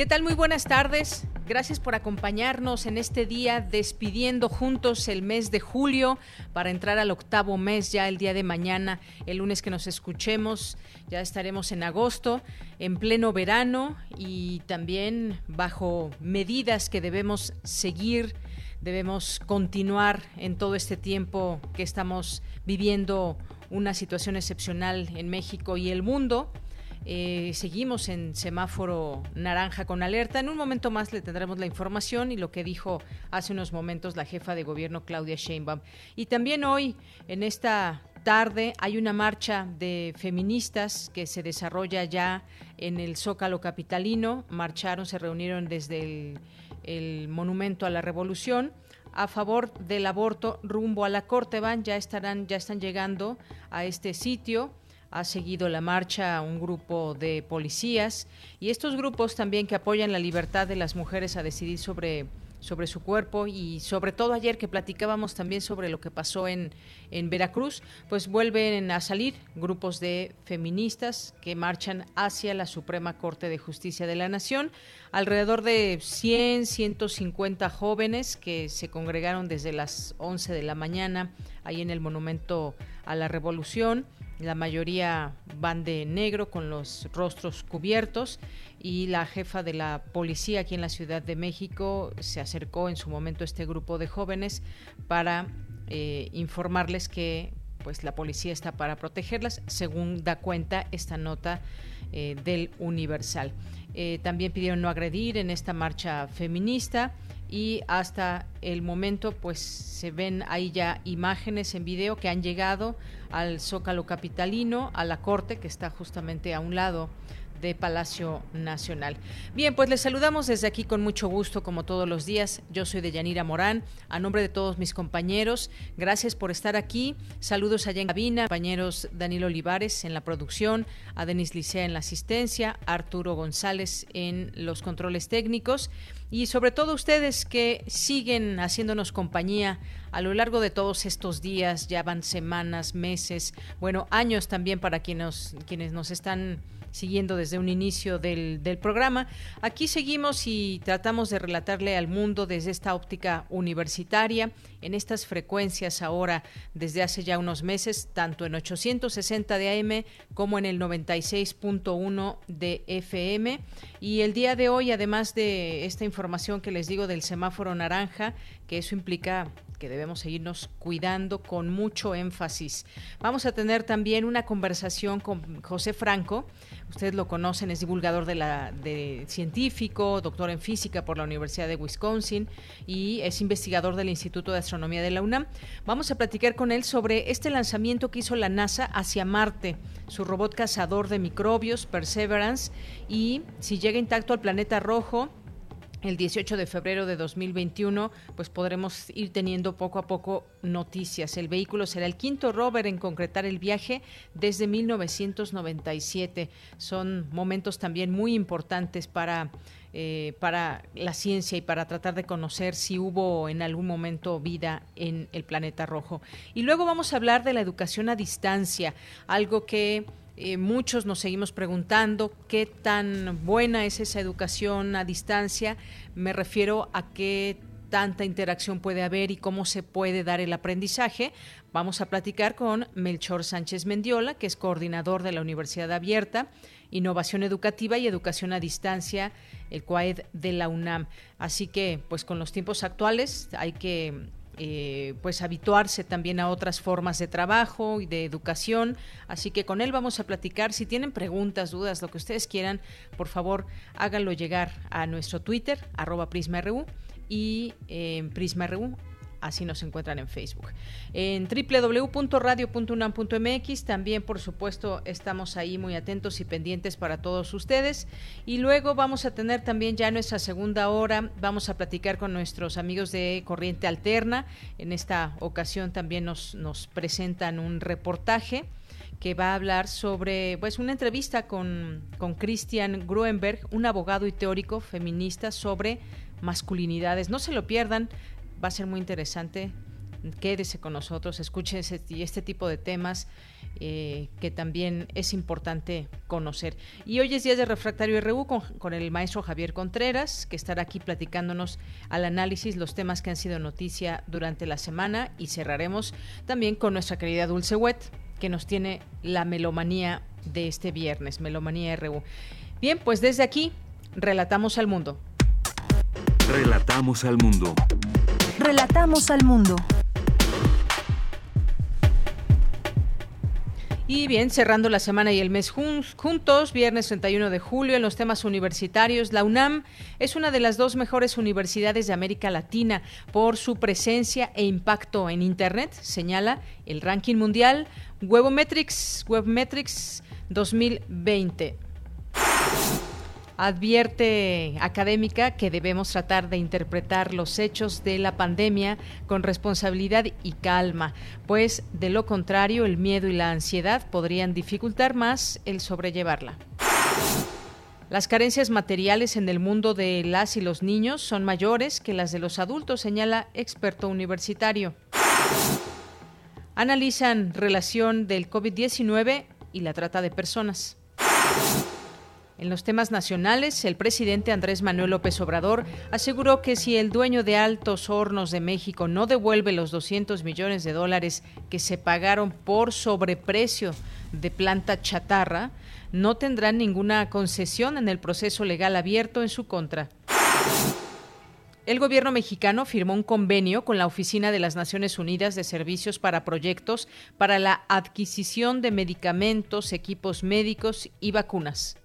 ¿Qué tal? Muy buenas tardes. Gracias por acompañarnos en este día despidiendo juntos el mes de julio para entrar al octavo mes ya el día de mañana, el lunes que nos escuchemos. Ya estaremos en agosto, en pleno verano y también bajo medidas que debemos seguir, debemos continuar en todo este tiempo que estamos viviendo una situación excepcional en México y el mundo. Eh, seguimos en semáforo naranja con alerta. En un momento más le tendremos la información y lo que dijo hace unos momentos la jefa de gobierno Claudia Sheinbaum. Y también hoy, en esta tarde, hay una marcha de feministas que se desarrolla ya en el Zócalo Capitalino. Marcharon, se reunieron desde el, el Monumento a la Revolución a favor del aborto rumbo a la Corte van, ya estarán, ya están llegando a este sitio ha seguido la marcha un grupo de policías y estos grupos también que apoyan la libertad de las mujeres a decidir sobre sobre su cuerpo y sobre todo ayer que platicábamos también sobre lo que pasó en, en Veracruz, pues vuelven a salir grupos de feministas que marchan hacia la Suprema Corte de Justicia de la Nación, alrededor de 100, 150 jóvenes que se congregaron desde las 11 de la mañana ahí en el Monumento a la Revolución la mayoría van de negro con los rostros cubiertos y la jefa de la policía aquí en la Ciudad de México se acercó en su momento a este grupo de jóvenes para eh, informarles que pues la policía está para protegerlas, según da cuenta esta nota eh, del Universal. Eh, también pidieron no agredir en esta marcha feminista y hasta el momento pues se ven ahí ya imágenes en video que han llegado al Zócalo Capitalino, a la Corte que está justamente a un lado de Palacio Nacional. Bien, pues les saludamos desde aquí con mucho gusto, como todos los días. Yo soy de Yanira Morán, a nombre de todos mis compañeros, gracias por estar aquí. Saludos allá en cabina, compañeros Daniel Olivares en la producción, a Denis Licea en la asistencia, Arturo González en los controles técnicos y sobre todo ustedes que siguen haciéndonos compañía a lo largo de todos estos días, ya van semanas, meses, bueno, años también para quienes, quienes nos están siguiendo desde un inicio del, del, programa. Aquí seguimos y tratamos de relatarle al mundo desde esta óptica universitaria, en estas frecuencias ahora desde hace ya unos meses, tanto en 860 de AM como en el 96.1 de FM. Y el día de hoy, además de esta información que les digo del semáforo naranja, que eso implica que debemos seguirnos cuidando con mucho énfasis. Vamos a tener también una conversación con José Franco. Ustedes lo conocen, es divulgador de la de científico, doctor en física por la Universidad de Wisconsin y es investigador del Instituto de Astronomía de la UNAM. Vamos a platicar con él sobre este lanzamiento que hizo la NASA hacia Marte, su robot cazador de microbios Perseverance y si llega intacto al planeta rojo el 18 de febrero de 2021, pues podremos ir teniendo poco a poco noticias. El vehículo será el quinto rover en concretar el viaje desde 1997. Son momentos también muy importantes para, eh, para la ciencia y para tratar de conocer si hubo en algún momento vida en el planeta rojo. Y luego vamos a hablar de la educación a distancia, algo que eh, muchos nos seguimos preguntando qué tan buena es esa educación a distancia. Me refiero a qué tanta interacción puede haber y cómo se puede dar el aprendizaje. Vamos a platicar con Melchor Sánchez Mendiola, que es coordinador de la Universidad Abierta, Innovación Educativa y Educación a Distancia, el CUAED de la UNAM. Así que, pues con los tiempos actuales hay que eh, pues habituarse también a otras formas de trabajo y de educación. Así que con él vamos a platicar. Si tienen preguntas, dudas, lo que ustedes quieran, por favor háganlo llegar a nuestro Twitter, arroba PrismaRU y eh, PrismaRU así nos encuentran en Facebook. En www.radio.unam.mx también, por supuesto, estamos ahí muy atentos y pendientes para todos ustedes. Y luego vamos a tener también ya nuestra segunda hora, vamos a platicar con nuestros amigos de Corriente Alterna. En esta ocasión también nos, nos presentan un reportaje que va a hablar sobre pues una entrevista con, con Christian Gruenberg, un abogado y teórico feminista sobre masculinidades. No se lo pierdan, va a ser muy interesante. Quédese con nosotros, escuche este tipo de temas eh, que también es importante conocer. Y hoy es día de Refractario RU con, con, el maestro Javier Contreras, que estará aquí platicándonos al análisis los temas que han sido noticia durante la semana y cerraremos también con nuestra querida Dulce Wet, que nos tiene la melomanía de este viernes, Melomanía RU. Bien, pues desde aquí, relatamos al mundo. Relatamos al mundo. Relatamos al mundo. Y bien, cerrando la semana y el mes juntos, viernes 31 de julio, en los temas universitarios, la UNAM es una de las dos mejores universidades de América Latina por su presencia e impacto en Internet, señala el ranking mundial Webometrics, Webmetrics 2020 advierte académica que debemos tratar de interpretar los hechos de la pandemia con responsabilidad y calma, pues de lo contrario el miedo y la ansiedad podrían dificultar más el sobrellevarla. Las carencias materiales en el mundo de las y los niños son mayores que las de los adultos, señala experto universitario. Analizan relación del COVID-19 y la trata de personas. En los temas nacionales, el presidente Andrés Manuel López Obrador aseguró que si el dueño de Altos Hornos de México no devuelve los 200 millones de dólares que se pagaron por sobreprecio de planta chatarra, no tendrán ninguna concesión en el proceso legal abierto en su contra. El gobierno mexicano firmó un convenio con la Oficina de las Naciones Unidas de Servicios para Proyectos para la adquisición de medicamentos, equipos médicos y vacunas.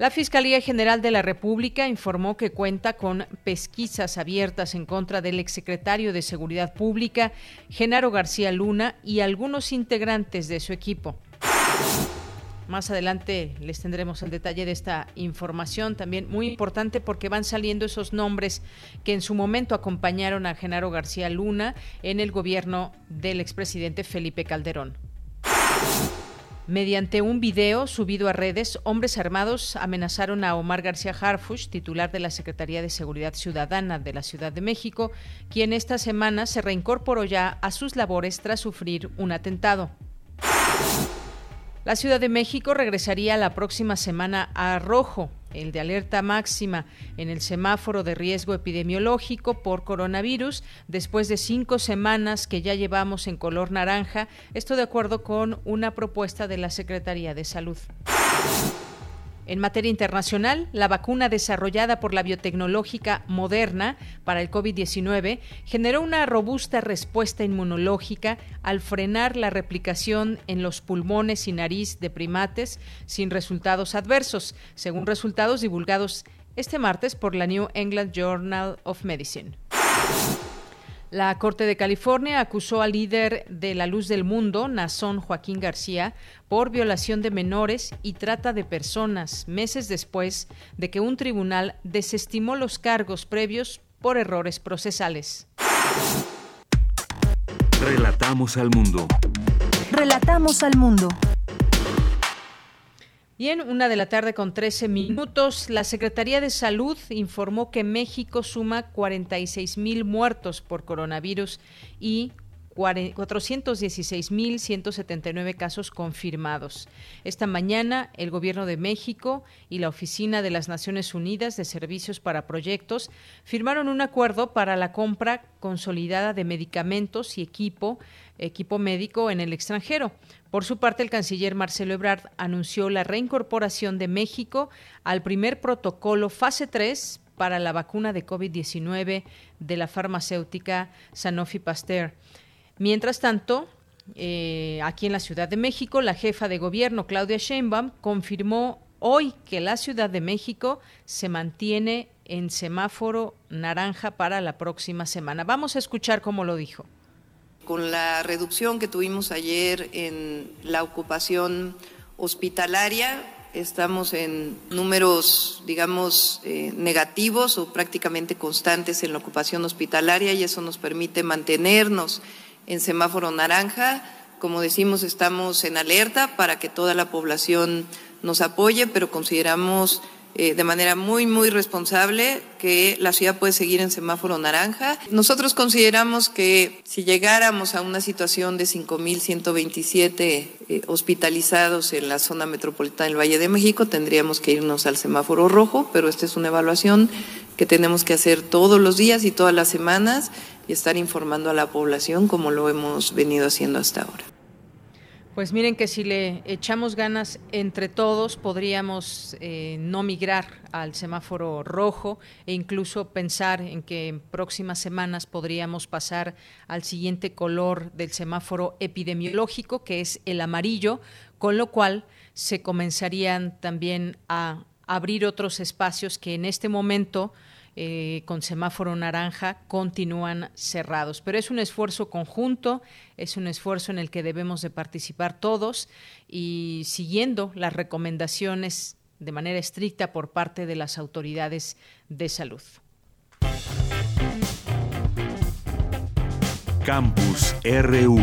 La Fiscalía General de la República informó que cuenta con pesquisas abiertas en contra del exsecretario de Seguridad Pública, Genaro García Luna, y algunos integrantes de su equipo. Más adelante les tendremos el detalle de esta información, también muy importante porque van saliendo esos nombres que en su momento acompañaron a Genaro García Luna en el gobierno del expresidente Felipe Calderón. Mediante un video subido a redes, hombres armados amenazaron a Omar García Harfush, titular de la Secretaría de Seguridad Ciudadana de la Ciudad de México, quien esta semana se reincorporó ya a sus labores tras sufrir un atentado. La Ciudad de México regresaría la próxima semana a rojo, el de alerta máxima en el semáforo de riesgo epidemiológico por coronavirus, después de cinco semanas que ya llevamos en color naranja, esto de acuerdo con una propuesta de la Secretaría de Salud. En materia internacional, la vacuna desarrollada por la biotecnológica Moderna para el COVID-19 generó una robusta respuesta inmunológica al frenar la replicación en los pulmones y nariz de primates sin resultados adversos, según resultados divulgados este martes por la New England Journal of Medicine. La Corte de California acusó al líder de la Luz del Mundo, Nazón Joaquín García, por violación de menores y trata de personas, meses después de que un tribunal desestimó los cargos previos por errores procesales. Relatamos al mundo. Relatamos al mundo. Bien, una de la tarde con 13 minutos. La Secretaría de Salud informó que México suma 46 mil muertos por coronavirus y 416.179 casos confirmados. Esta mañana, el Gobierno de México y la Oficina de las Naciones Unidas de Servicios para Proyectos firmaron un acuerdo para la compra consolidada de medicamentos y equipo, equipo médico en el extranjero. Por su parte, el canciller Marcelo Ebrard anunció la reincorporación de México al primer protocolo fase 3 para la vacuna de COVID-19 de la farmacéutica Sanofi Pasteur. Mientras tanto, eh, aquí en la Ciudad de México, la jefa de gobierno, Claudia Sheinbaum, confirmó hoy que la Ciudad de México se mantiene en semáforo naranja para la próxima semana. Vamos a escuchar cómo lo dijo. Con la reducción que tuvimos ayer en la ocupación hospitalaria, estamos en números, digamos, eh, negativos o prácticamente constantes en la ocupación hospitalaria y eso nos permite mantenernos en semáforo naranja. Como decimos, estamos en alerta para que toda la población nos apoye, pero consideramos eh, de manera muy, muy responsable que la ciudad puede seguir en semáforo naranja. Nosotros consideramos que si llegáramos a una situación de 5.127 eh, hospitalizados en la zona metropolitana del Valle de México, tendríamos que irnos al semáforo rojo, pero esta es una evaluación que tenemos que hacer todos los días y todas las semanas y estar informando a la población como lo hemos venido haciendo hasta ahora. Pues miren que si le echamos ganas entre todos podríamos eh, no migrar al semáforo rojo e incluso pensar en que en próximas semanas podríamos pasar al siguiente color del semáforo epidemiológico, que es el amarillo, con lo cual se comenzarían también a abrir otros espacios que en este momento eh, con semáforo naranja continúan cerrados. Pero es un esfuerzo conjunto, es un esfuerzo en el que debemos de participar todos y siguiendo las recomendaciones de manera estricta por parte de las autoridades de salud. Campus RU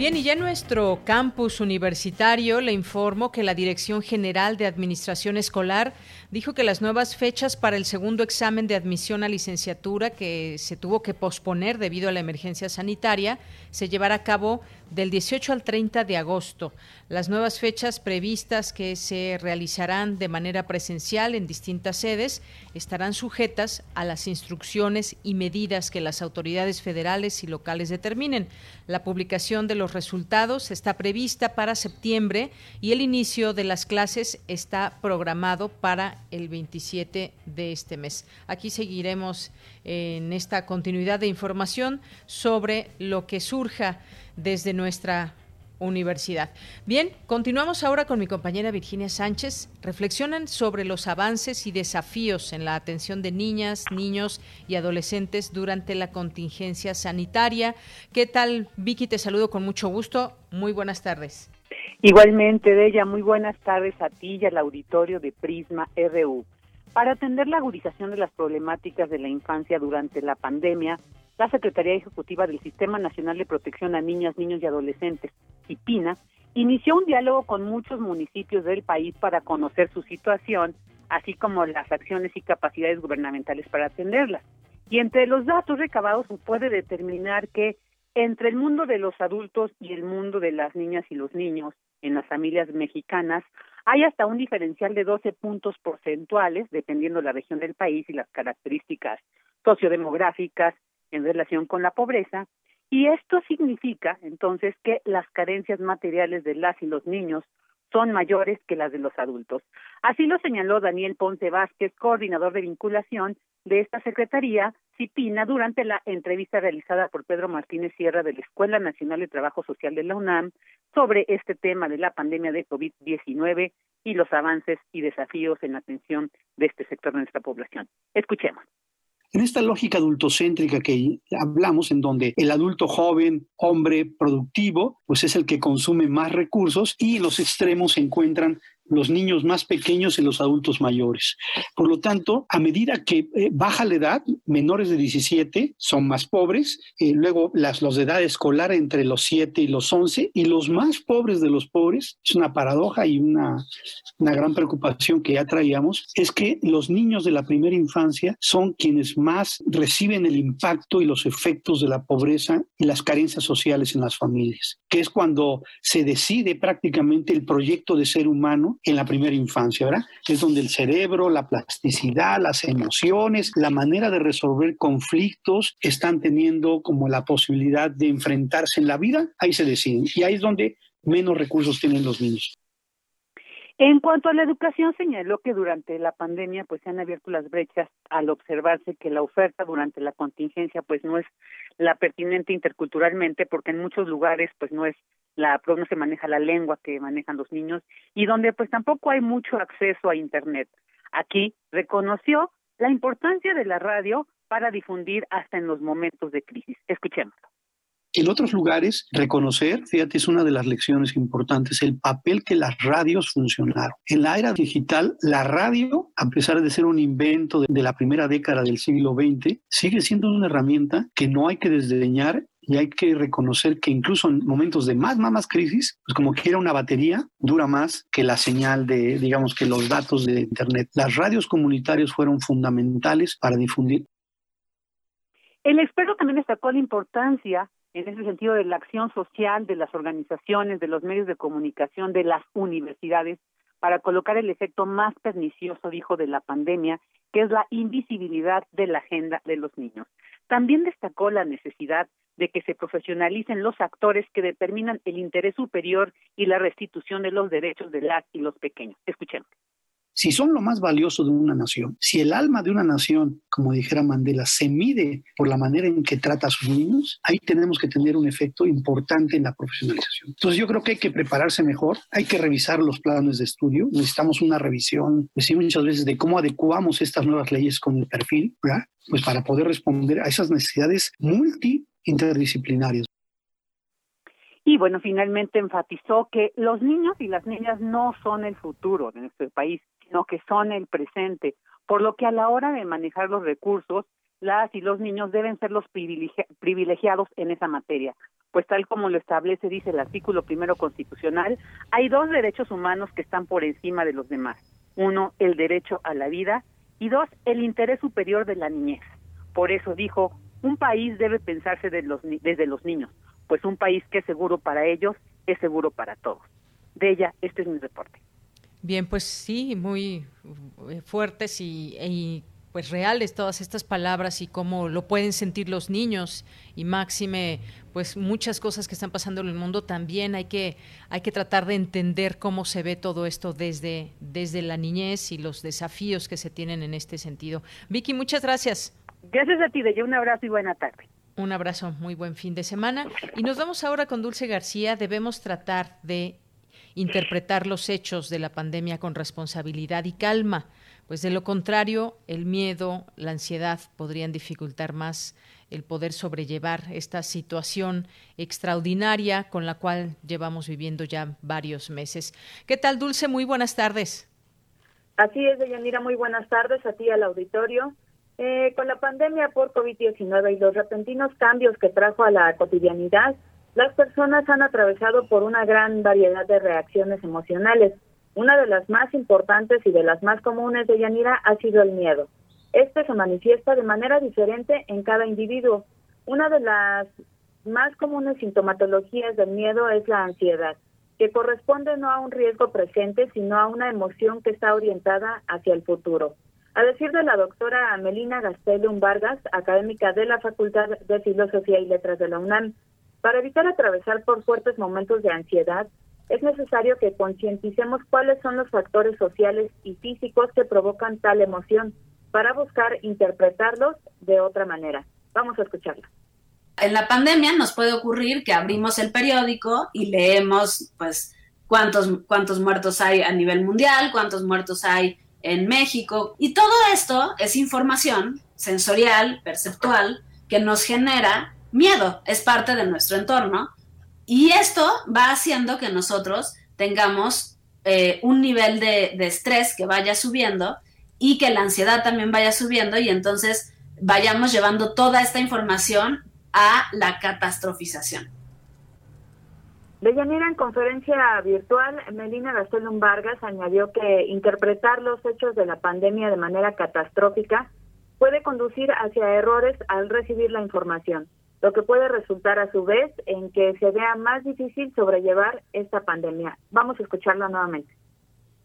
Bien, y ya en nuestro campus universitario le informo que la Dirección General de Administración Escolar dijo que las nuevas fechas para el segundo examen de admisión a licenciatura que se tuvo que posponer debido a la emergencia sanitaria se llevará a cabo del 18 al 30 de agosto. Las nuevas fechas previstas que se realizarán de manera presencial en distintas sedes estarán sujetas a las instrucciones y medidas que las autoridades federales y locales determinen. La publicación de los resultados está prevista para septiembre y el inicio de las clases está programado para el 27 de este mes. Aquí seguiremos en esta continuidad de información sobre lo que surja desde nuestra universidad. Bien, continuamos ahora con mi compañera Virginia Sánchez. Reflexionan sobre los avances y desafíos en la atención de niñas, niños y adolescentes durante la contingencia sanitaria. ¿Qué tal, Vicky? Te saludo con mucho gusto. Muy buenas tardes. Igualmente, de ella, muy buenas tardes a ti y al auditorio de Prisma RU. Para atender la agudización de las problemáticas de la infancia durante la pandemia, la Secretaría Ejecutiva del Sistema Nacional de Protección a Niñas, Niños y Adolescentes, CIPINA, inició un diálogo con muchos municipios del país para conocer su situación, así como las acciones y capacidades gubernamentales para atenderlas. Y entre los datos recabados se puede determinar que entre el mundo de los adultos y el mundo de las niñas y los niños en las familias mexicanas hay hasta un diferencial de 12 puntos porcentuales, dependiendo de la región del país y las características sociodemográficas en relación con la pobreza, y esto significa entonces que las carencias materiales de las y los niños son mayores que las de los adultos. Así lo señaló Daniel Ponce Vázquez, coordinador de vinculación de esta Secretaría, CIPINA, durante la entrevista realizada por Pedro Martínez Sierra de la Escuela Nacional de Trabajo Social de la UNAM sobre este tema de la pandemia de COVID-19 y los avances y desafíos en la atención de este sector de nuestra población. Escuchemos. En esta lógica adultocéntrica que hablamos, en donde el adulto joven, hombre productivo, pues es el que consume más recursos y los extremos se encuentran los niños más pequeños y los adultos mayores. Por lo tanto, a medida que eh, baja la edad, menores de 17 son más pobres, eh, luego las, los de edad escolar entre los 7 y los 11, y los más pobres de los pobres, es una paradoja y una, una gran preocupación que ya traíamos, es que los niños de la primera infancia son quienes más reciben el impacto y los efectos de la pobreza y las carencias sociales en las familias, que es cuando se decide prácticamente el proyecto de ser humano en la primera infancia, ¿verdad? Es donde el cerebro, la plasticidad, las emociones, la manera de resolver conflictos están teniendo como la posibilidad de enfrentarse en la vida, ahí se deciden. Y ahí es donde menos recursos tienen los niños. En cuanto a la educación, señaló que durante la pandemia pues se han abierto las brechas al observarse que la oferta durante la contingencia pues no es la pertinente interculturalmente porque en muchos lugares pues no es la no se maneja la lengua que manejan los niños y donde pues tampoco hay mucho acceso a internet. Aquí reconoció la importancia de la radio para difundir hasta en los momentos de crisis. Escuchémoslo. En otros lugares, reconocer, fíjate, es una de las lecciones importantes, el papel que las radios funcionaron. En la era digital, la radio, a pesar de ser un invento de la primera década del siglo XX, sigue siendo una herramienta que no hay que desdeñar y hay que reconocer que incluso en momentos de más, más, más crisis, pues como quiera una batería, dura más que la señal de, digamos, que los datos de Internet. Las radios comunitarias fueron fundamentales para difundir. El experto también destacó la importancia en ese sentido de la acción social de las organizaciones, de los medios de comunicación, de las universidades, para colocar el efecto más pernicioso, dijo, de la pandemia, que es la invisibilidad de la agenda de los niños. También destacó la necesidad de que se profesionalicen los actores que determinan el interés superior y la restitución de los derechos de las y los pequeños. Escuchemos si son lo más valioso de una nación, si el alma de una nación, como dijera Mandela, se mide por la manera en que trata a sus niños, ahí tenemos que tener un efecto importante en la profesionalización. Entonces yo creo que hay que prepararse mejor, hay que revisar los planes de estudio, necesitamos una revisión, pues muchas veces de cómo adecuamos estas nuevas leyes con el perfil, ¿verdad? Pues para poder responder a esas necesidades multi interdisciplinarias. Y bueno, finalmente enfatizó que los niños y las niñas no son el futuro de nuestro país, sino que son el presente, por lo que a la hora de manejar los recursos, las y los niños deben ser los privilegiados en esa materia, pues tal como lo establece, dice el artículo primero constitucional, hay dos derechos humanos que están por encima de los demás. Uno, el derecho a la vida y dos, el interés superior de la niñez. Por eso dijo, un país debe pensarse desde los niños, pues un país que es seguro para ellos es seguro para todos. De ella, este es mi reporte. Bien, pues sí, muy eh, fuertes y, pues reales todas estas palabras y cómo lo pueden sentir los niños y máxime pues muchas cosas que están pasando en el mundo también hay que hay que tratar de entender cómo se ve todo esto desde desde la niñez y los desafíos que se tienen en este sentido. Vicky, muchas gracias. Gracias a ti, de un abrazo y buena tarde. Un abrazo, muy buen fin de semana. Y nos vamos ahora con Dulce García. Debemos tratar de interpretar los hechos de la pandemia con responsabilidad y calma, pues de lo contrario, el miedo, la ansiedad podrían dificultar más el poder sobrellevar esta situación extraordinaria con la cual llevamos viviendo ya varios meses. ¿Qué tal, Dulce? Muy buenas tardes. Así es, Deyanira, muy buenas tardes a ti al auditorio. Eh, con la pandemia por COVID-19 y los repentinos cambios que trajo a la cotidianidad, las personas han atravesado por una gran variedad de reacciones emocionales. Una de las más importantes y de las más comunes de Yanira ha sido el miedo. Este se manifiesta de manera diferente en cada individuo. Una de las más comunes sintomatologías del miedo es la ansiedad, que corresponde no a un riesgo presente, sino a una emoción que está orientada hacia el futuro. A decir de la doctora Melina Gastelum Vargas, académica de la Facultad de Filosofía y Letras de la UNAM, para evitar atravesar por fuertes momentos de ansiedad, es necesario que concienticemos cuáles son los factores sociales y físicos que provocan tal emoción para buscar interpretarlos de otra manera. Vamos a escucharla. En la pandemia nos puede ocurrir que abrimos el periódico y leemos pues cuántos cuántos muertos hay a nivel mundial, cuántos muertos hay en México y todo esto es información sensorial, perceptual que nos genera miedo, es parte de nuestro entorno y esto va haciendo que nosotros tengamos eh, un nivel de, estrés que vaya subiendo y que la ansiedad también vaya subiendo y entonces vayamos llevando toda esta información a la catastrofización. Deyanira, en conferencia virtual, Melina Gastelum Vargas añadió que interpretar los hechos de la pandemia de manera catastrófica puede conducir hacia errores al recibir la información lo que puede resultar a su vez en que se vea más difícil sobrellevar esta pandemia. Vamos a escucharla nuevamente.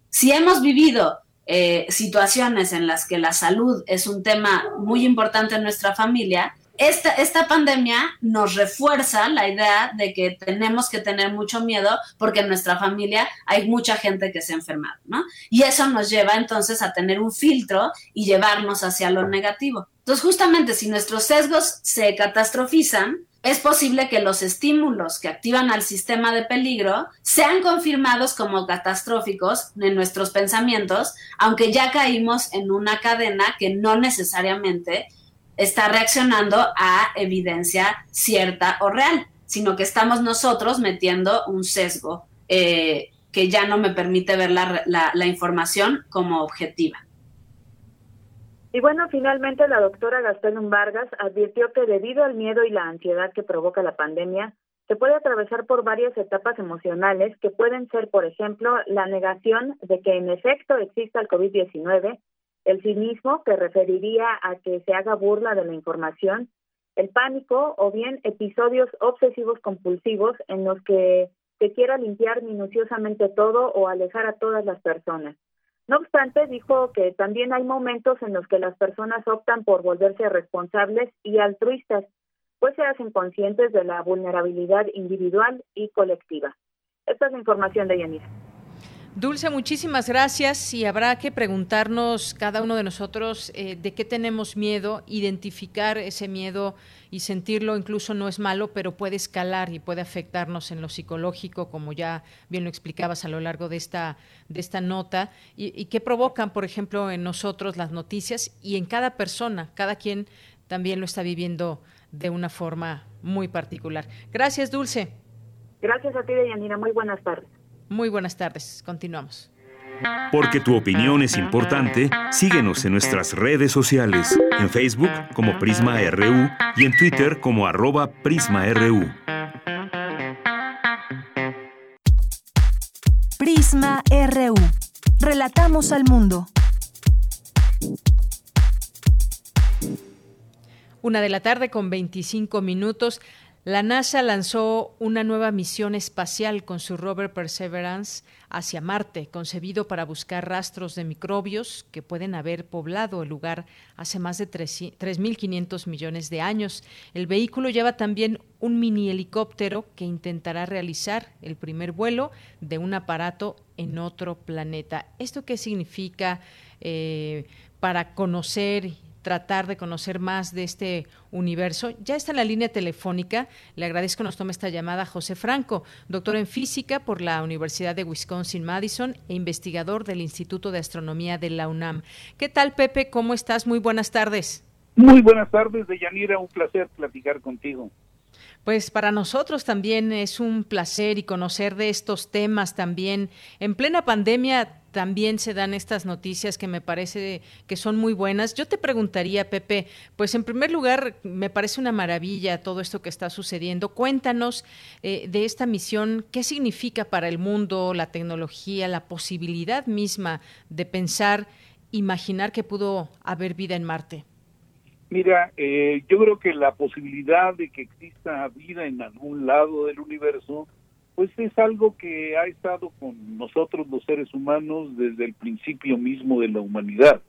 Si hemos vivido eh, situaciones en las que la salud es un tema muy importante en nuestra familia, esta, esta pandemia nos refuerza la idea de que tenemos que tener mucho miedo porque en nuestra familia hay mucha gente que se ha enfermado, ¿no? Y eso nos lleva entonces a tener un filtro y llevarnos hacia lo negativo. Entonces, justamente si nuestros sesgos se catastrofizan, es posible que los estímulos que activan al sistema de peligro sean confirmados como catastróficos en nuestros pensamientos, aunque ya caímos en una cadena que no necesariamente está reaccionando a evidencia cierta o real, sino que estamos nosotros metiendo un sesgo eh, que ya no me permite ver la, la información como objetiva. Y bueno, finalmente la doctora Gastelum Vargas advirtió que debido al miedo y la ansiedad que provoca la pandemia, se puede atravesar por varias etapas emocionales que pueden ser, por ejemplo, la negación de que en efecto exista el COVID-19, el cinismo, que referiría a que se haga burla de la información, el pánico o bien episodios obsesivos compulsivos en los que se quiera limpiar minuciosamente todo o alejar a todas las personas. No obstante, dijo que también hay momentos en los que las personas optan por volverse responsables y altruistas, pues se hacen conscientes de la vulnerabilidad individual y colectiva. Esta es la información de Yanira. Dulce, muchísimas gracias y habrá que preguntarnos cada uno de nosotros eh, de qué tenemos miedo, identificar ese miedo y sentirlo incluso no es malo, pero puede escalar y puede afectarnos en lo psicológico, como ya bien lo explicabas a lo largo de esta, de esta nota, y, y qué provocan, por ejemplo, en nosotros las noticias y en cada persona, cada quien también lo está viviendo de una forma muy particular. Gracias, Dulce. Gracias a ti, Deyanira. Muy buenas tardes. Muy buenas tardes. Continuamos. Porque tu opinión es importante, síguenos en nuestras redes sociales, en Facebook como Prisma RU y en Twitter como arroba PrismaRU. Prisma RU. Relatamos al mundo. Una de la tarde con 25 minutos. La NASA lanzó una nueva misión espacial con su rover Perseverance hacia Marte, concebido para buscar rastros de microbios que pueden haber poblado el lugar hace más de 3.500 millones de años. El vehículo lleva también un mini helicóptero que intentará realizar el primer vuelo de un aparato en otro planeta. ¿Esto qué significa eh, para conocer tratar de conocer más de este universo. Ya está en la línea telefónica. Le agradezco nos tome esta llamada José Franco, doctor en física por la Universidad de Wisconsin-Madison e investigador del Instituto de Astronomía de la UNAM. ¿Qué tal, Pepe? ¿Cómo estás? Muy buenas tardes. Muy buenas tardes, Deyanira. Un placer platicar contigo. Pues para nosotros también es un placer y conocer de estos temas también. En plena pandemia también se dan estas noticias que me parece que son muy buenas. Yo te preguntaría, Pepe, pues en primer lugar, me parece una maravilla todo esto que está sucediendo. Cuéntanos eh, de esta misión, qué significa para el mundo, la tecnología, la posibilidad misma de pensar, imaginar que pudo haber vida en Marte. Mira, eh, yo creo que la posibilidad de que exista vida en algún lado del universo pues es algo que ha estado con nosotros los seres humanos desde el principio mismo de la humanidad.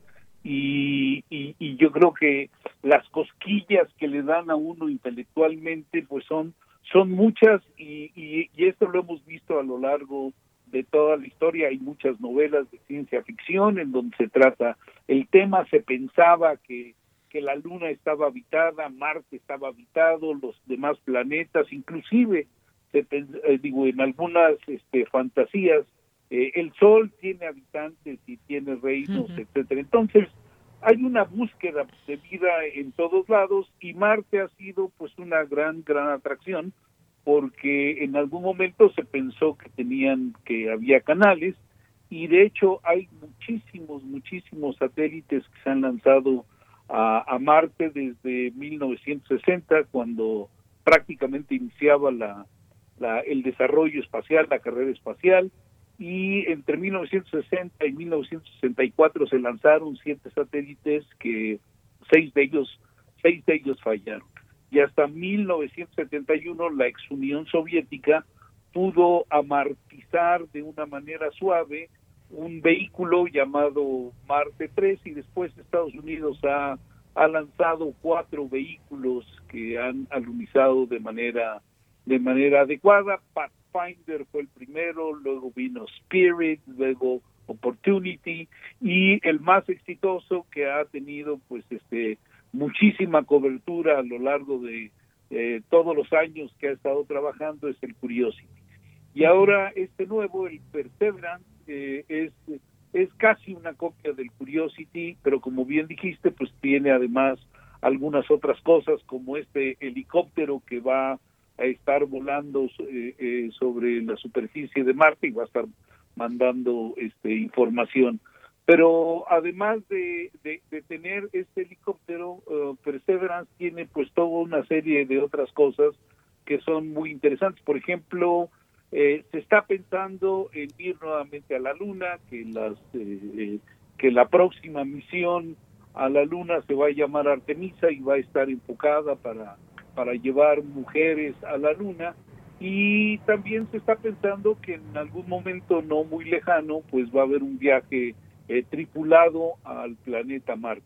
Y, y, yo creo que las cosquillas que le dan a uno intelectualmente pues son son muchas y, y, esto lo hemos visto a lo largo de toda la historia hay muchas novelas de ciencia ficción en donde se trata el tema se pensaba que que la luna estaba habitada Marte estaba habitado los demás planetas inclusive eh, digo, en algunas este, fantasías, eh, el Sol tiene habitantes y tiene reinos, etcétera. Entonces, hay una búsqueda de vida en todos lados y Marte ha sido pues una gran, gran atracción porque en algún momento se pensó que tenían, que había canales y de hecho hay muchísimos, muchísimos satélites que se han lanzado a, a Marte desde 1960 cuando prácticamente iniciaba la, el desarrollo espacial, la carrera espacial, y entre 1960 y 1964 se lanzaron siete satélites que seis de ellos seis de ellos fallaron. Y hasta 1971 la ex Unión Soviética pudo amartizar de una manera suave un vehículo llamado Marte 3 y después Estados Unidos ha ha lanzado cuatro vehículos que han alunizado de manera de manera adecuada. Pathfinder fue el primero, luego vino Spirit, luego Opportunity y el más exitoso que ha tenido pues este muchísima cobertura a lo largo de eh, todos los años que ha estado trabajando es el Curiosity. Y ahora este nuevo, el Perseverance, eh, es, es casi una copia del Curiosity, pero como bien dijiste, pues tiene además algunas otras cosas como este helicóptero que va a estar volando eh, sobre la superficie de Marte y va a estar mandando este información pero además de, tener este helicóptero, uh, Perseverance tiene pues toda una serie de otras cosas que son muy interesantes. Por ejemplo, eh, se está pensando en ir nuevamente a la Luna, que las eh, eh, que la próxima misión a la Luna se va a llamar Artemisa y va a estar enfocada para para llevar mujeres a la Luna y también se está pensando que en algún momento no muy lejano pues va a haber un viaje eh, tripulado al planeta Marte.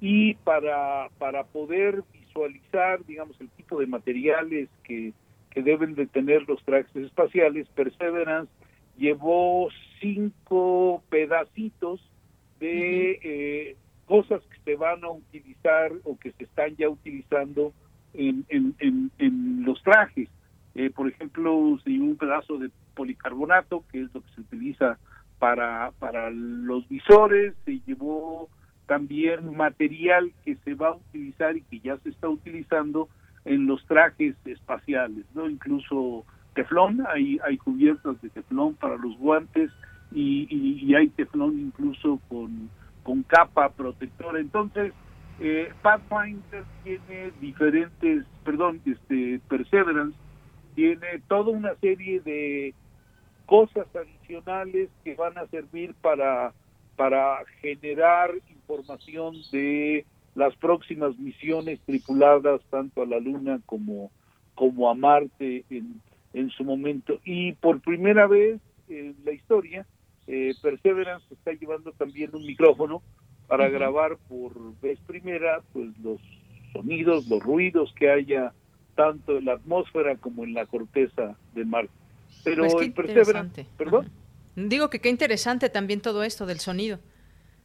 Y para, para poder visualizar, digamos, el tipo de materiales que, que deben de tener los trajes espaciales, Perseverance llevó cinco pedacitos de eh, cosas que se van a utilizar o que se están ya utilizando en, en, en, los trajes. Eh, por ejemplo, un pedazo de policarbonato, que es lo que se utiliza para, para los visores, se llevó también material que se va a utilizar y que ya se está utilizando en los trajes espaciales, ¿no? Incluso teflón, hay, hay cubiertas de teflón para los guantes y, y, hay teflón incluso con, con capa protectora. Entonces, eh, Pathfinder tiene diferentes, perdón, este Perseverance tiene toda una serie de cosas adicionales que van a servir para, para generar información de las próximas misiones tripuladas tanto a la Luna como, como a Marte en, en su momento. Y por primera vez en la historia, eh, Perseverance está llevando también un micrófono para grabar por vez primera pues los sonidos, los ruidos que haya tanto en la atmósfera como en la corteza de Marte. Pero pues el Perseverance, perdón. Digo que qué interesante también todo esto del sonido.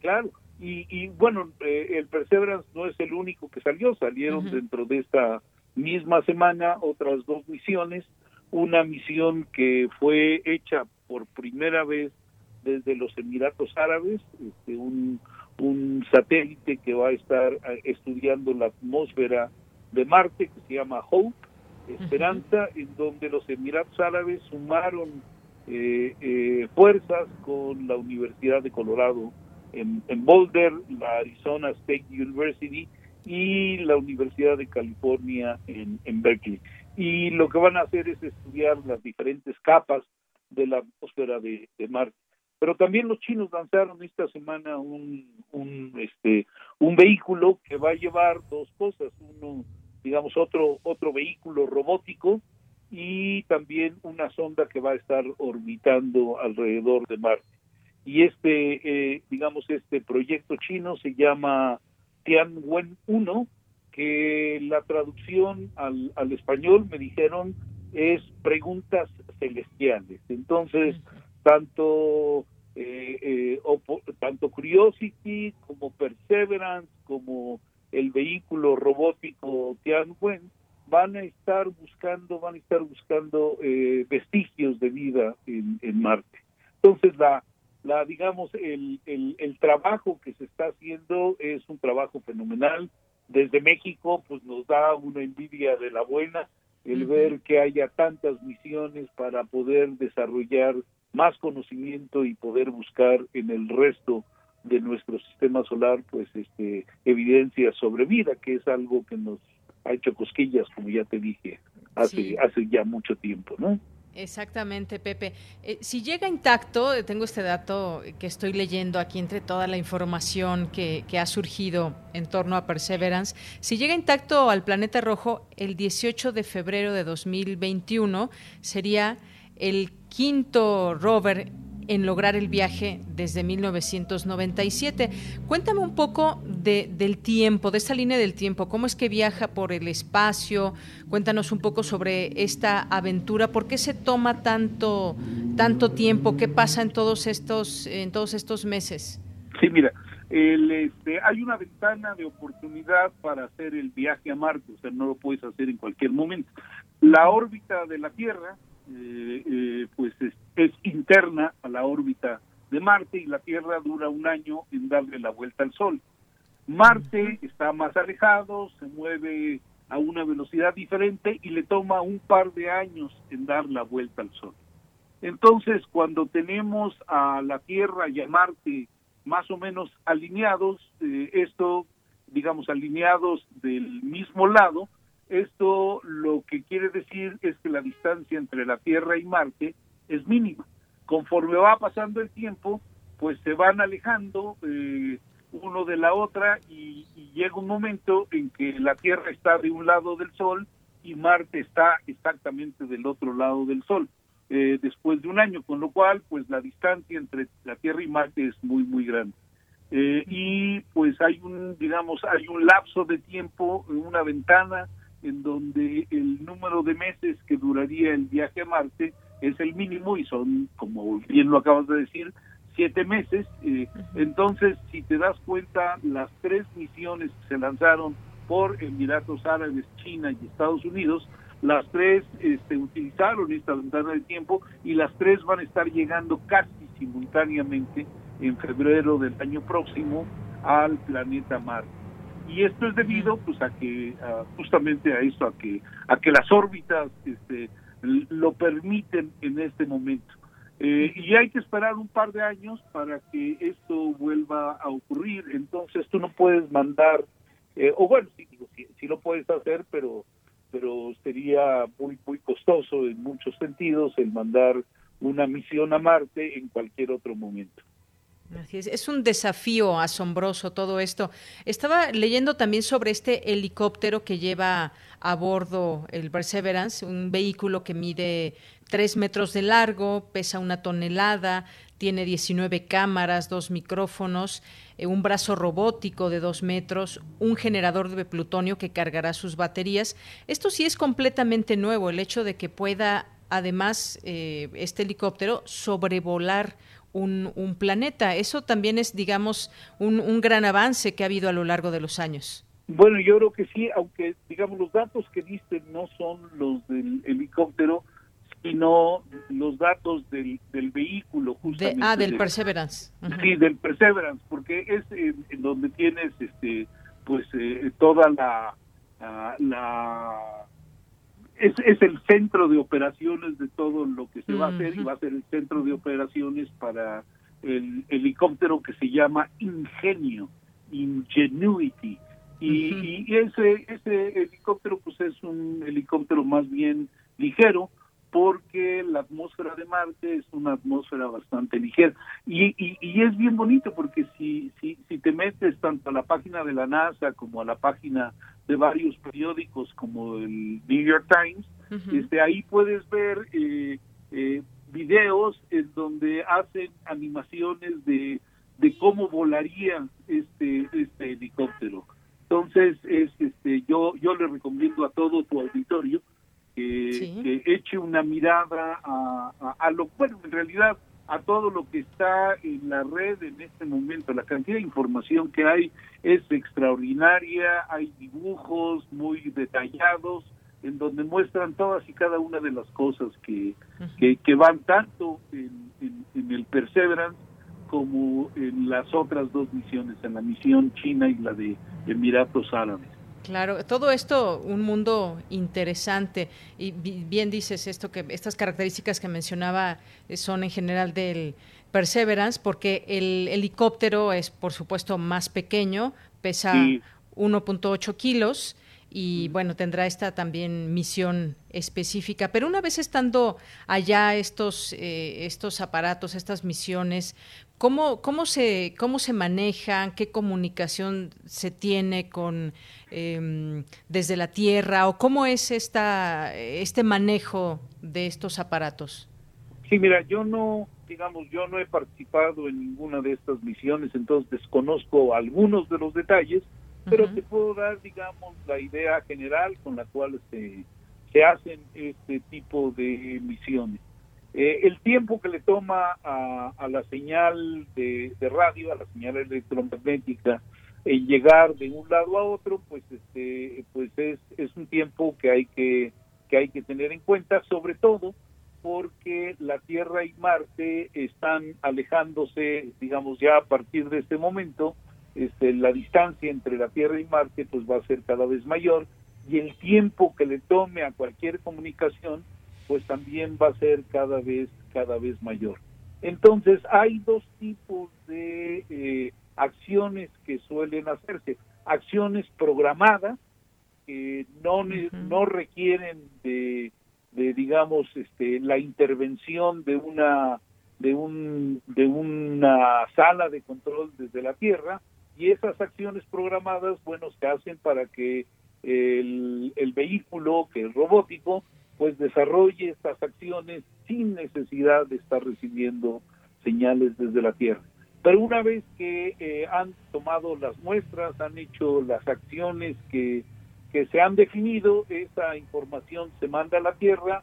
Claro, y, y bueno, eh, el Perseverance no es el único que salió, salieron dentro de esta misma semana otras dos misiones, una misión que fue hecha por primera vez desde los Emiratos Árabes, este, un, un satélite que va a estar eh, estudiando la atmósfera de Marte, que se llama Hope, Esperanza, en donde los Emiratos Árabes sumaron eh, eh, fuerzas con la Universidad de Colorado en, Boulder, la Arizona State University y la Universidad de California en, Berkeley. Y lo que van a hacer es estudiar las diferentes capas de la atmósfera de, Marte. Pero también los chinos lanzaron esta semana un, un, este, un vehículo que va a llevar dos cosas. Uno, digamos, otro, otro vehículo robótico y también una sonda que va a estar orbitando alrededor de Marte. Y este, eh, digamos, este proyecto chino se llama Tianwen 1, que la traducción al, al español me dijeron es preguntas celestiales. Entonces, tanto eh, eh, tanto Curiosity como Perseverance como el vehículo robótico Tianwen van a estar buscando van a estar buscando eh, vestigios de vida en, Marte. Entonces la la digamos el, el, el trabajo que se está haciendo es un trabajo fenomenal. Desde México pues nos da una envidia de la buena el ver que haya tantas misiones para poder desarrollar más conocimiento y poder buscar en el resto de nuestro sistema solar pues este evidencia sobre vida que es algo que nos ha hecho cosquillas como ya te dije hace hace ya mucho tiempo no Exactamente, Pepe. Eh, si llega intacto, eh, tengo este dato que estoy leyendo aquí entre toda la información que, que, ha surgido en torno a Perseverance. Si llega intacto al planeta rojo, el 18 de febrero de 2021 sería el quinto rover en lograr el viaje desde 1997. Cuéntame un poco de, del tiempo, de esta línea del tiempo, cómo es que viaja por el espacio. Cuéntanos un poco sobre esta aventura, por qué se toma tanto, tanto tiempo, qué pasa en todos estos, en todos estos meses. Sí, mira, este, hay una ventana de oportunidad para hacer el viaje a Marte, o sea, no lo puedes hacer en cualquier momento. La órbita de la Tierra, eh, eh, pues es, interna a la órbita de Marte y la Tierra dura un año en darle la vuelta al Sol. Marte está más alejado, se mueve a una velocidad diferente y le toma un par de años en dar la vuelta al Sol. Entonces, cuando tenemos a la Tierra y a Marte más o menos alineados, eh, esto, digamos, alineados del mismo lado, esto lo que quiere decir es que la distancia entre la Tierra y Marte es mínima. Conforme va pasando el tiempo, pues se van alejando eh, uno de la otra y, llega un momento en que la Tierra está de un lado del Sol y Marte está exactamente del otro lado del Sol. Eh, después de un año, con lo cual, pues la distancia entre la Tierra y Marte es muy, muy grande. Eh, y pues hay un, digamos, hay un lapso de tiempo, una ventana en donde el número de meses que duraría el viaje a Marte es el mínimo y son, como bien lo acabas de decir, siete meses. Eh, entonces, si te das cuenta, las tres misiones que se lanzaron por Emiratos Árabes, China y Estados Unidos, las tres este, utilizaron esta ventana de tiempo y las tres van a estar llegando casi simultáneamente en febrero del año próximo al planeta Marte y esto es debido pues a que justamente a esto a que a que las órbitas este lo permiten en este momento. Eh, y hay que esperar un par de años para que esto vuelva a ocurrir. Entonces tú no puedes mandar eh, o bueno sí, sí, lo puedes hacer pero pero sería muy muy costoso en muchos sentidos el mandar una misión a Marte en cualquier otro momento es. un desafío asombroso todo esto. Estaba leyendo también sobre este helicóptero que lleva a bordo el Perseverance, un vehículo que mide tres metros de largo, pesa una tonelada, tiene 19 cámaras, dos micrófonos, eh, un brazo robótico de dos metros, un generador de plutonio que cargará sus baterías. Esto sí es completamente nuevo, el hecho de que pueda además eh, este helicóptero sobrevolar un, planeta. Eso también es, digamos, un, gran avance que ha habido a lo largo de los años. Bueno, yo creo que sí, aunque, digamos, los datos que diste no son los del helicóptero, sino los datos del, vehículo, justamente. ah, del Perseverance. Sí, del Perseverance, porque es en donde tienes, este, pues, eh, toda la, la es, es, el centro de operaciones de todo lo que se va a hacer y va a ser el centro de operaciones para el helicóptero que se llama Ingenio, Ingenuity. Y, y, ese, ese helicóptero pues es un helicóptero más bien ligero porque la atmósfera de Marte es una atmósfera bastante ligera. Y, y, y, es bien bonito porque si, si, si te metes tanto a la página de la NASA como a la página de varios periódicos como el New York Times, este, ahí puedes ver eh, eh, videos en donde hacen animaciones de, de cómo volaría este, este helicóptero. Entonces, es, este, yo, yo le recomiendo a todo tu auditorio que, eche una mirada a, a, lo, bueno, en realidad a todo lo que está en la red en este momento. La cantidad de información que hay es extraordinaria, hay dibujos muy detallados en donde muestran todas y cada una de las cosas que, que, van tanto en, en, el Perseverance como en las otras dos misiones, en la misión china y la de Emiratos Árabes. Claro, todo esto un mundo interesante. Y bien dices esto que estas características que mencionaba eh, son en general del Perseverance porque el helicóptero es por supuesto más pequeño, pesa 1.8 kilos y bueno, tendrá esta también misión específica. Pero una vez estando allá estos, eh, estos aparatos, estas misiones, ¿cómo, cómo, se, ¿cómo se manejan? ¿Qué comunicación se tiene con em, desde la Tierra? ¿O cómo es esta, este manejo de estos aparatos? Sí, mira, yo no, digamos, yo no he participado en ninguna de estas misiones, entonces desconozco algunos de los detalles, pero te puedo dar, digamos, la idea general con la cual se, se hacen este tipo de misiones. Eh, el tiempo que le toma a, a la señal de, de, radio, a la señal electromagnética, en llegar de un lado a otro, pues este, pues es, es un tiempo que hay que, que hay que tener en cuenta, sobre todo porque la Tierra y Marte están alejándose, digamos ya a partir de este momento, este, la distancia entre la Tierra y Marte pues va a ser cada vez mayor y el tiempo que le tome a cualquier comunicación pues también va a ser cada vez cada vez mayor. Entonces hay dos tipos de eh, acciones que suelen hacerse, acciones programadas que no no requieren de, de digamos este la intervención de una de un de una sala de control desde la tierra y esas acciones programadas, bueno, se hacen para que el, vehículo, que es robótico, pues desarrolle estas acciones sin necesidad de estar recibiendo señales desde la Tierra. Pero una vez que eh, han tomado las muestras, han hecho las acciones que, que se han definido, esa información se manda a la Tierra,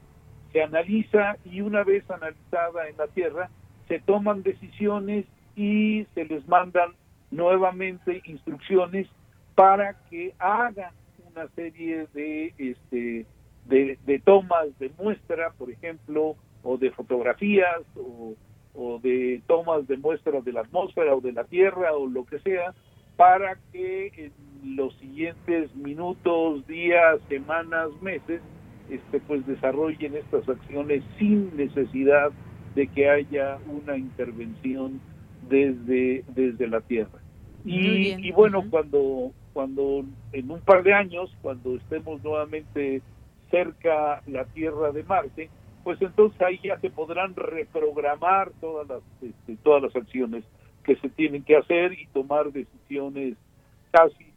se analiza y una vez analizada en la Tierra, se toman decisiones y se les mandan nuevamente instrucciones para que hagan una serie de este de, tomas de muestra por ejemplo o de fotografías o, o de tomas de muestras de la atmósfera o de la tierra o lo que sea para que en los siguientes minutos días semanas meses este pues desarrollen estas acciones sin necesidad de que haya una intervención desde, desde la Tierra. Y, bueno, cuando, cuando en un par de años, cuando estemos nuevamente cerca la Tierra de Marte, pues entonces ahí ya se podrán reprogramar todas las, este, todas las acciones que se tienen que hacer y tomar decisiones casi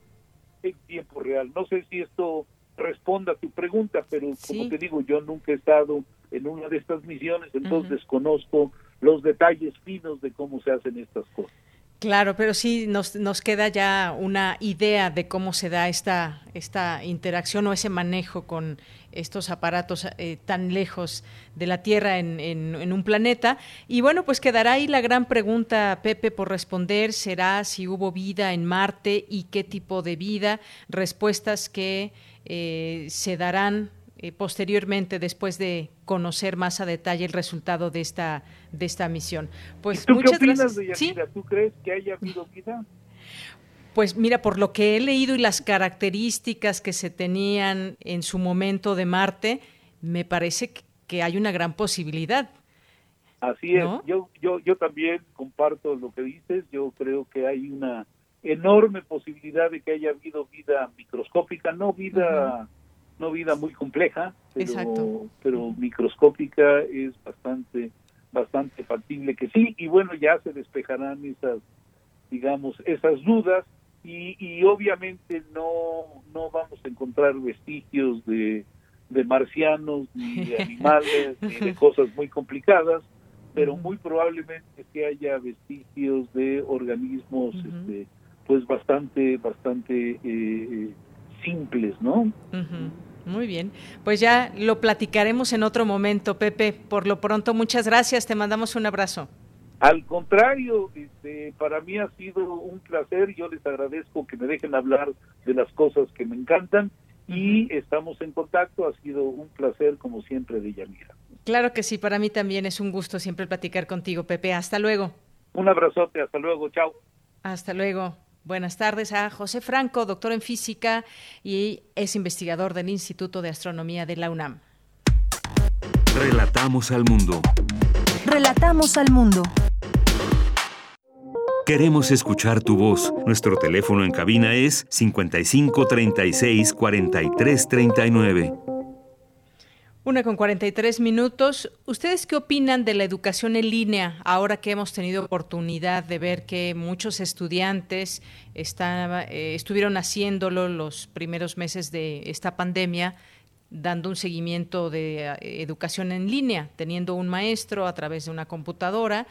en tiempo real. No sé si esto responda a tu pregunta, pero como te digo, yo nunca he estado en una de estas misiones, entonces conozco los detalles finos de cómo se hacen estas cosas. Claro, pero sí nos, nos queda ya una idea de cómo se da esta, esta interacción o ese manejo con estos aparatos eh, tan lejos de la Tierra en, en, un planeta. Y bueno, pues quedará ahí la gran pregunta, Pepe, por responder. Será si hubo vida en Marte y qué tipo de vida. Respuestas que eh, se darán eh, posteriormente después de conocer más a detalle el resultado de esta de esta misión. Pues ¿Tú muchas qué opinas, gracias. ¿Tú crees que haya habido vida? Pues mira, por lo que he leído y las características que se tenían en su momento de Marte, me parece que hay una gran posibilidad. Así es, yo, yo, yo también comparto lo que dices, yo creo que hay una enorme posibilidad de que haya habido vida microscópica, no vida no vida muy compleja, pero, pero microscópica es bastante bastante factible que sí. Y bueno ya se despejarán esas digamos esas dudas. Y, y obviamente no no vamos a encontrar vestigios de, de marcianos ni de animales ni de cosas muy complicadas pero muy probablemente que haya vestigios de organismos este, pues bastante bastante eh, eh simples no muy bien, pues ya lo platicaremos en otro momento, Pepe. Por lo pronto, muchas gracias, te mandamos un abrazo. Al contrario, este, para mí ha sido un placer, yo les agradezco que me dejen hablar de las cosas que me encantan y estamos en contacto, ha sido un placer como siempre de Yamira. Claro que sí, para mí también es un gusto siempre platicar contigo, Pepe. Hasta luego. Un abrazote, hasta luego, chao. Hasta luego. Buenas tardes a José Franco, doctor en física y es investigador del Instituto de Astronomía de la UNAM. Relatamos al mundo. Relatamos al mundo. Queremos escuchar tu voz. Nuestro teléfono en cabina es 55 36 43 39. Una con 43 minutos. ¿Ustedes qué opinan de la educación en línea ahora que hemos tenido oportunidad de ver que muchos estudiantes eh, estuvieron haciéndolo los primeros meses de esta pandemia? dando un seguimiento de eh, educación en línea, teniendo un maestro a través de una computadora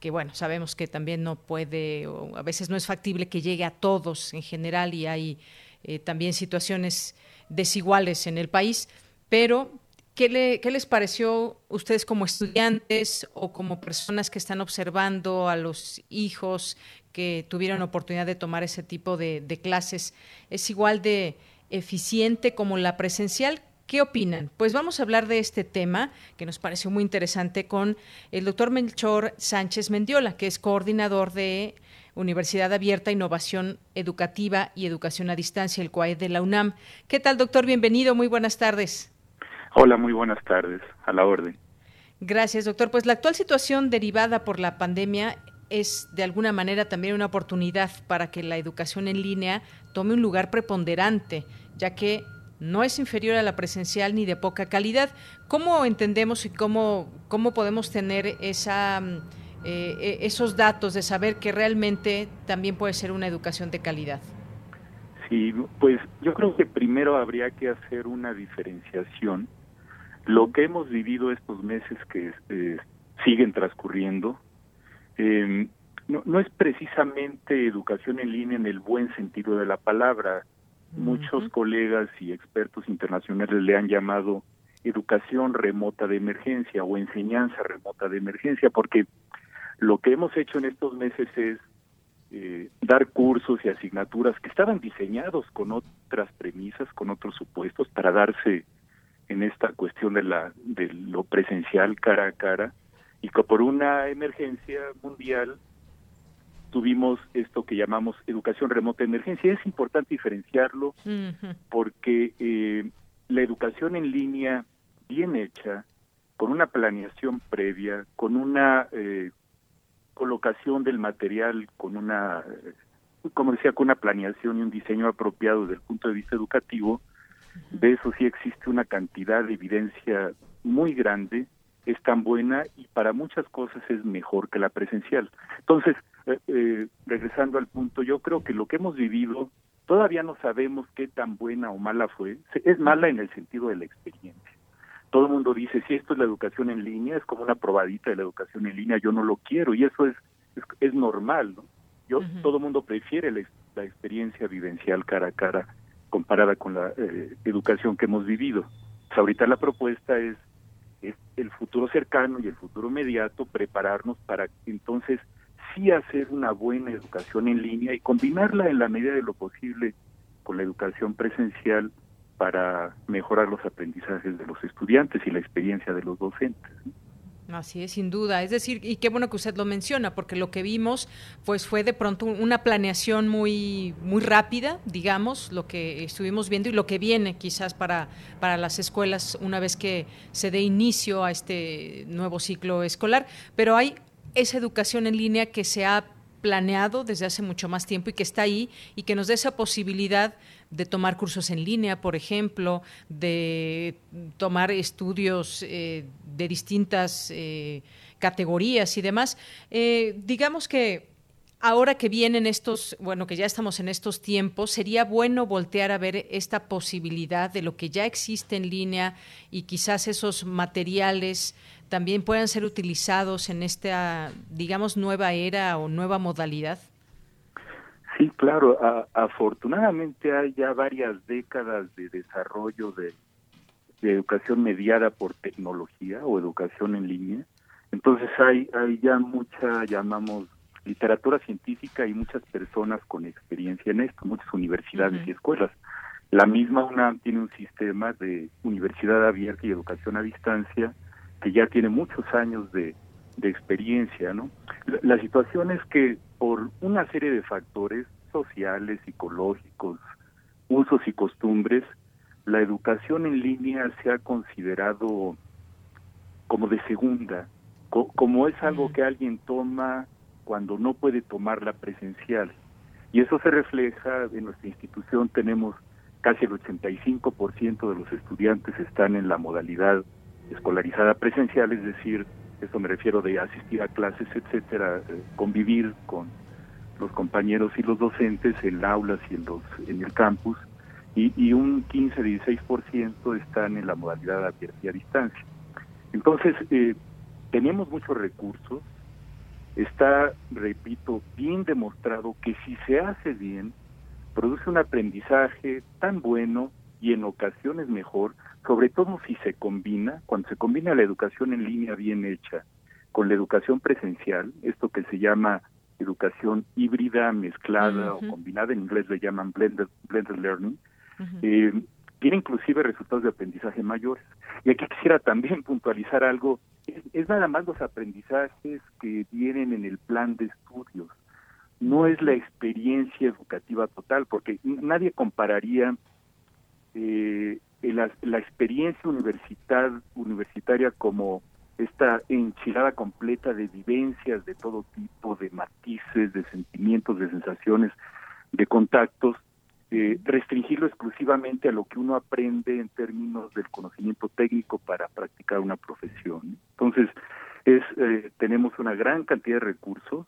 que bueno, sabemos que también no puede, o a veces no es factible que llegue a todos en general y hay eh, también situaciones desiguales en el país, pero ¿qué, le, ¿qué les pareció ustedes como estudiantes o como personas que están observando a los hijos que tuvieron oportunidad de tomar ese tipo de, de clases? ¿Es igual de eficiente como la presencial? ¿Qué opinan? Pues vamos a hablar de este tema que nos pareció muy interesante con el doctor Melchor Sánchez Mendiola, que es coordinador de Universidad Abierta, Innovación Educativa y Educación a Distancia, el CUAE de la UNAM. ¿Qué tal, doctor? Bienvenido, muy buenas tardes. Hola, muy buenas tardes, a la orden. Gracias, doctor. Pues la actual situación derivada por la pandemia es de alguna manera también una oportunidad para que la educación en línea tome un lugar preponderante, ya que no es inferior a la presencial ni de poca calidad. ¿Cómo entendemos y cómo, cómo podemos tener esa, mm, eh, e, esos datos de saber que realmente también puede ser una educación de calidad? Sí, pues yo creo que primero habría que hacer una diferenciación. Lo que hemos vivido estos meses que eh, siguen transcurriendo, eh, no, no es precisamente educación en línea en el buen sentido de la palabra. Muchos colegas y expertos internacionales le han llamado educación remota de emergencia o enseñanza remota de emergencia, porque lo que hemos hecho en estos meses es eh, dar cursos y asignaturas que estaban diseñados con otras premisas, con otros supuestos, para darse en esta cuestión de, la, de lo presencial cara a cara, y que por una emergencia mundial tuvimos esto que llamamos educación remota de emergencia. Es importante diferenciarlo porque eh, la educación en línea bien hecha, con una planeación previa, con una eh, colocación del material, con una, como decía, con una planeación y un diseño apropiado desde el punto de vista educativo, de eso sí existe una cantidad de evidencia muy grande, es tan buena y para muchas cosas es mejor que la presencial. Entonces, eh, eh, regresando al punto, yo creo que lo que hemos vivido todavía no sabemos qué tan buena o mala fue. Es mala en el sentido de la experiencia. Todo el mundo dice, si esto es la educación en línea, es como una probadita de la educación en línea, yo no lo quiero y eso es, es, normal. ¿no? Yo, Todo el mundo prefiere la, experiencia vivencial cara a cara comparada con la eh, educación que hemos vivido. Pues ahorita la propuesta es, es el futuro cercano y el futuro inmediato, prepararnos para entonces sí hacer una buena educación en línea y combinarla en la medida de lo posible con la educación presencial para mejorar los aprendizajes de los estudiantes y la experiencia de los docentes. Así es, sin duda. Es decir, y qué bueno que usted lo menciona, porque lo que vimos, pues fue de pronto una planeación muy, muy rápida, digamos, lo que estuvimos viendo y lo que viene quizás para, para las escuelas una vez que se dé inicio a este nuevo ciclo escolar. Pero hay esa educación en línea que se ha planeado desde hace mucho más tiempo y que está ahí y que nos dé esa posibilidad de tomar cursos en línea, por ejemplo, de tomar estudios eh, de distintas eh, categorías y demás. Eh, digamos que ahora que vienen estos, bueno, que ya estamos en estos tiempos, sería bueno voltear a ver esta posibilidad de lo que ya existe en línea y quizás esos materiales también puedan ser utilizados en esta, digamos, nueva era o nueva modalidad? Sí, claro. afortunadamente hay ya varias décadas de desarrollo de, educación mediada por tecnología o educación en línea. Entonces hay, hay ya mucha, llamamos, literatura científica y muchas personas con experiencia en esto, muchas universidades y escuelas. La misma UNAM tiene un sistema de universidad abierta y educación a distancia que ya tiene muchos años de, experiencia, ¿no? La, situación es que por una serie de factores sociales, psicológicos, usos y costumbres, la educación en línea se ha considerado como de segunda, como es algo que alguien toma cuando no puede tomar la presencial. Y eso se refleja en nuestra institución, tenemos casi el 85% de los estudiantes están en la modalidad escolarizada presencial, es decir, esto me refiero de asistir a clases, etcétera, eh, convivir con los compañeros y los docentes en aulas y en los en el campus y, y un 15-16% están en la modalidad abierta y a distancia. Entonces, eh, tenemos muchos recursos, está, repito, bien demostrado que si se hace bien, produce un aprendizaje tan bueno y en ocasiones mejor, sobre todo si se combina, cuando se combina la educación en línea bien hecha con la educación presencial, esto que se llama educación híbrida, mezclada o combinada, en inglés le llaman blended, blended learning, eh, tiene inclusive resultados de aprendizaje mayores. Y aquí quisiera también puntualizar algo, es, nada más los aprendizajes que vienen en el plan de estudios, no es la experiencia educativa total, porque nadie compararía eh, la, la, experiencia universitar, universitaria como esta enchilada completa de vivencias de todo tipo, de matices, de sentimientos, de sensaciones, de contactos, eh, restringirlo exclusivamente a lo que uno aprende en términos del conocimiento técnico para practicar una profesión. Entonces, es, eh, tenemos una gran cantidad de recursos.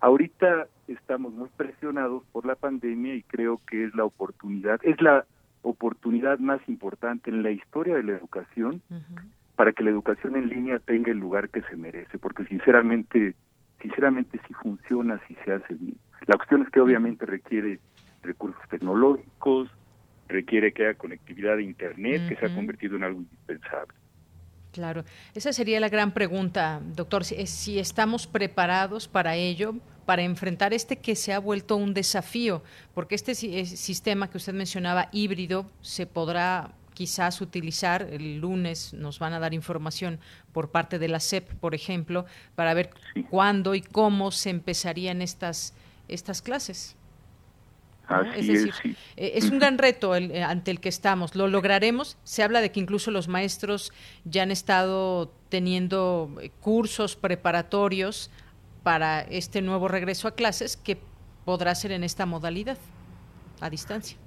Ahorita estamos muy presionados por la pandemia y creo que es la oportunidad, es la oportunidad más importante en la historia de la educación para que la educación en línea tenga el lugar que se merece, porque sinceramente, sinceramente sí funciona, si se hace bien. La cuestión es que obviamente requiere recursos tecnológicos, requiere que haya conectividad de Internet, que se ha convertido en algo indispensable. Claro, esa sería la gran pregunta, doctor, si, si estamos preparados para ello, para enfrentar este que se ha vuelto un desafío, porque este sistema que usted mencionaba, híbrido, se podrá quizás utilizar, el lunes nos van a dar información por parte de la SEP, por ejemplo, para ver cuándo y cómo se empezarían estas, estas clases es decir, eh, es, un gran reto eh, ante el que estamos. Lo lograremos. Se habla de que incluso los maestros ya han estado teniendo eh, cursos preparatorios para este nuevo regreso a clases que podrá ser en esta modalidad, a distancia.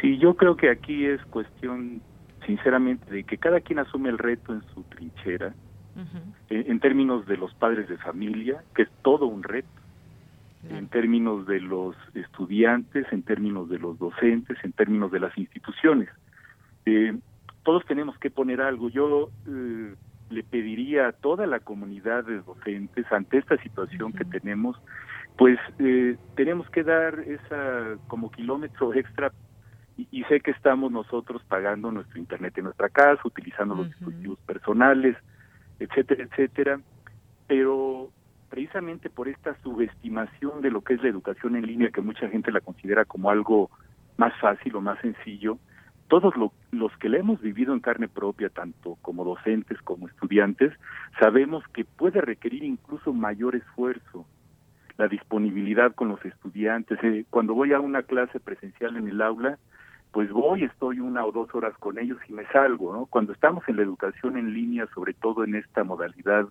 Sí, yo creo que aquí es cuestión, sinceramente, de que cada quien asume el reto en su trinchera, en términos de los padres de familia, que es todo un reto en términos de los estudiantes, en términos de los docentes, en términos de las instituciones. Eh, todos tenemos que poner algo. Yo eh, le pediría a toda la comunidad de docentes ante esta situación que tenemos, pues eh, tenemos que dar esa como kilómetro extra y, sé que estamos nosotros pagando nuestro internet en nuestra casa, utilizando los dispositivos personales, etcétera, etcétera, pero precisamente por esta subestimación de lo que es la educación en línea, que mucha gente la considera como algo más fácil o más sencillo, todos los que la hemos vivido en carne propia, tanto como docentes como estudiantes, sabemos que puede requerir incluso mayor esfuerzo la disponibilidad con los estudiantes. Eh, cuando voy a una clase presencial en el aula, pues voy, estoy una o dos horas con ellos y me salgo, ¿no? Cuando estamos en la educación en línea, sobre todo en esta modalidad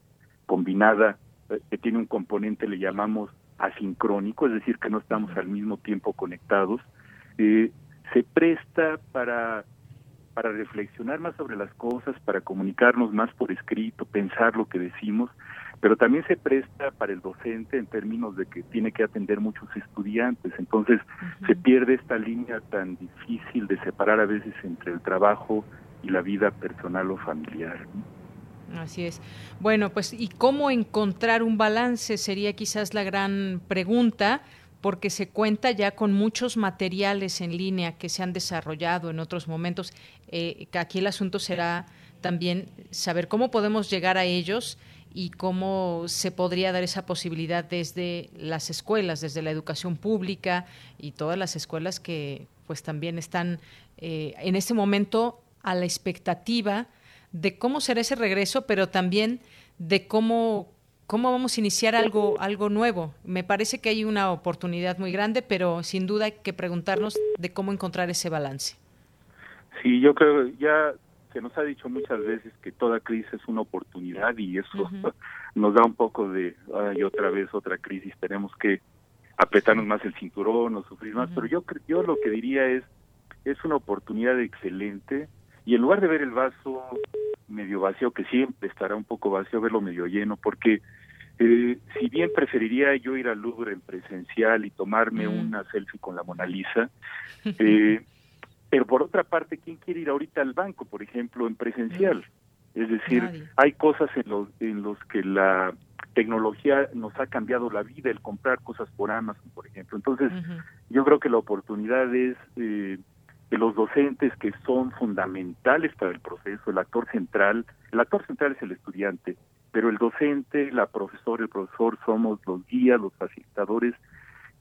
combinada que tiene un componente, le llamamos asincrónico, es decir, que no estamos al mismo tiempo conectados, eh, se presta para, para reflexionar más sobre las cosas, para comunicarnos más por escrito, pensar lo que decimos, pero también se presta para el docente en términos de que tiene que atender muchos estudiantes, entonces se pierde esta línea tan difícil de separar a veces entre el trabajo y la vida personal o familiar. Así es. Bueno, pues ¿y cómo encontrar un balance? Sería quizás la gran pregunta porque se cuenta ya con muchos materiales en línea que se han desarrollado en otros momentos. Eh, aquí el asunto será también saber cómo podemos llegar a ellos y cómo se podría dar esa posibilidad desde las escuelas, desde la educación pública y todas las escuelas que pues también están eh, en este momento a la expectativa de cómo será ese regreso, pero también de cómo cómo vamos a iniciar algo algo nuevo. Me parece que hay una oportunidad muy grande, pero sin duda hay que preguntarnos de cómo encontrar ese balance. Sí, yo creo ya se nos ha dicho muchas veces que toda crisis es una oportunidad y eso nos da un poco de ay, otra vez otra crisis, tenemos que apretarnos más el cinturón o sufrir más, pero yo yo lo que diría es es una oportunidad excelente y en lugar de ver el vaso medio vacío, que siempre estará un poco vacío, verlo medio lleno, porque eh, si bien preferiría yo ir al Louvre en presencial y tomarme mm. una selfie con la Mona Lisa, eh, pero por otra parte, ¿quién quiere ir ahorita al banco, por ejemplo, en presencial? Es decir, hay cosas en los, en los que la tecnología nos ha cambiado la vida, el comprar cosas por Amazon, por ejemplo. Entonces, yo creo que la oportunidad es eh, que los docentes que son fundamentales para el proceso, el actor central, el actor central es el estudiante, pero el docente, la profesora, el profesor somos los guías, los facilitadores,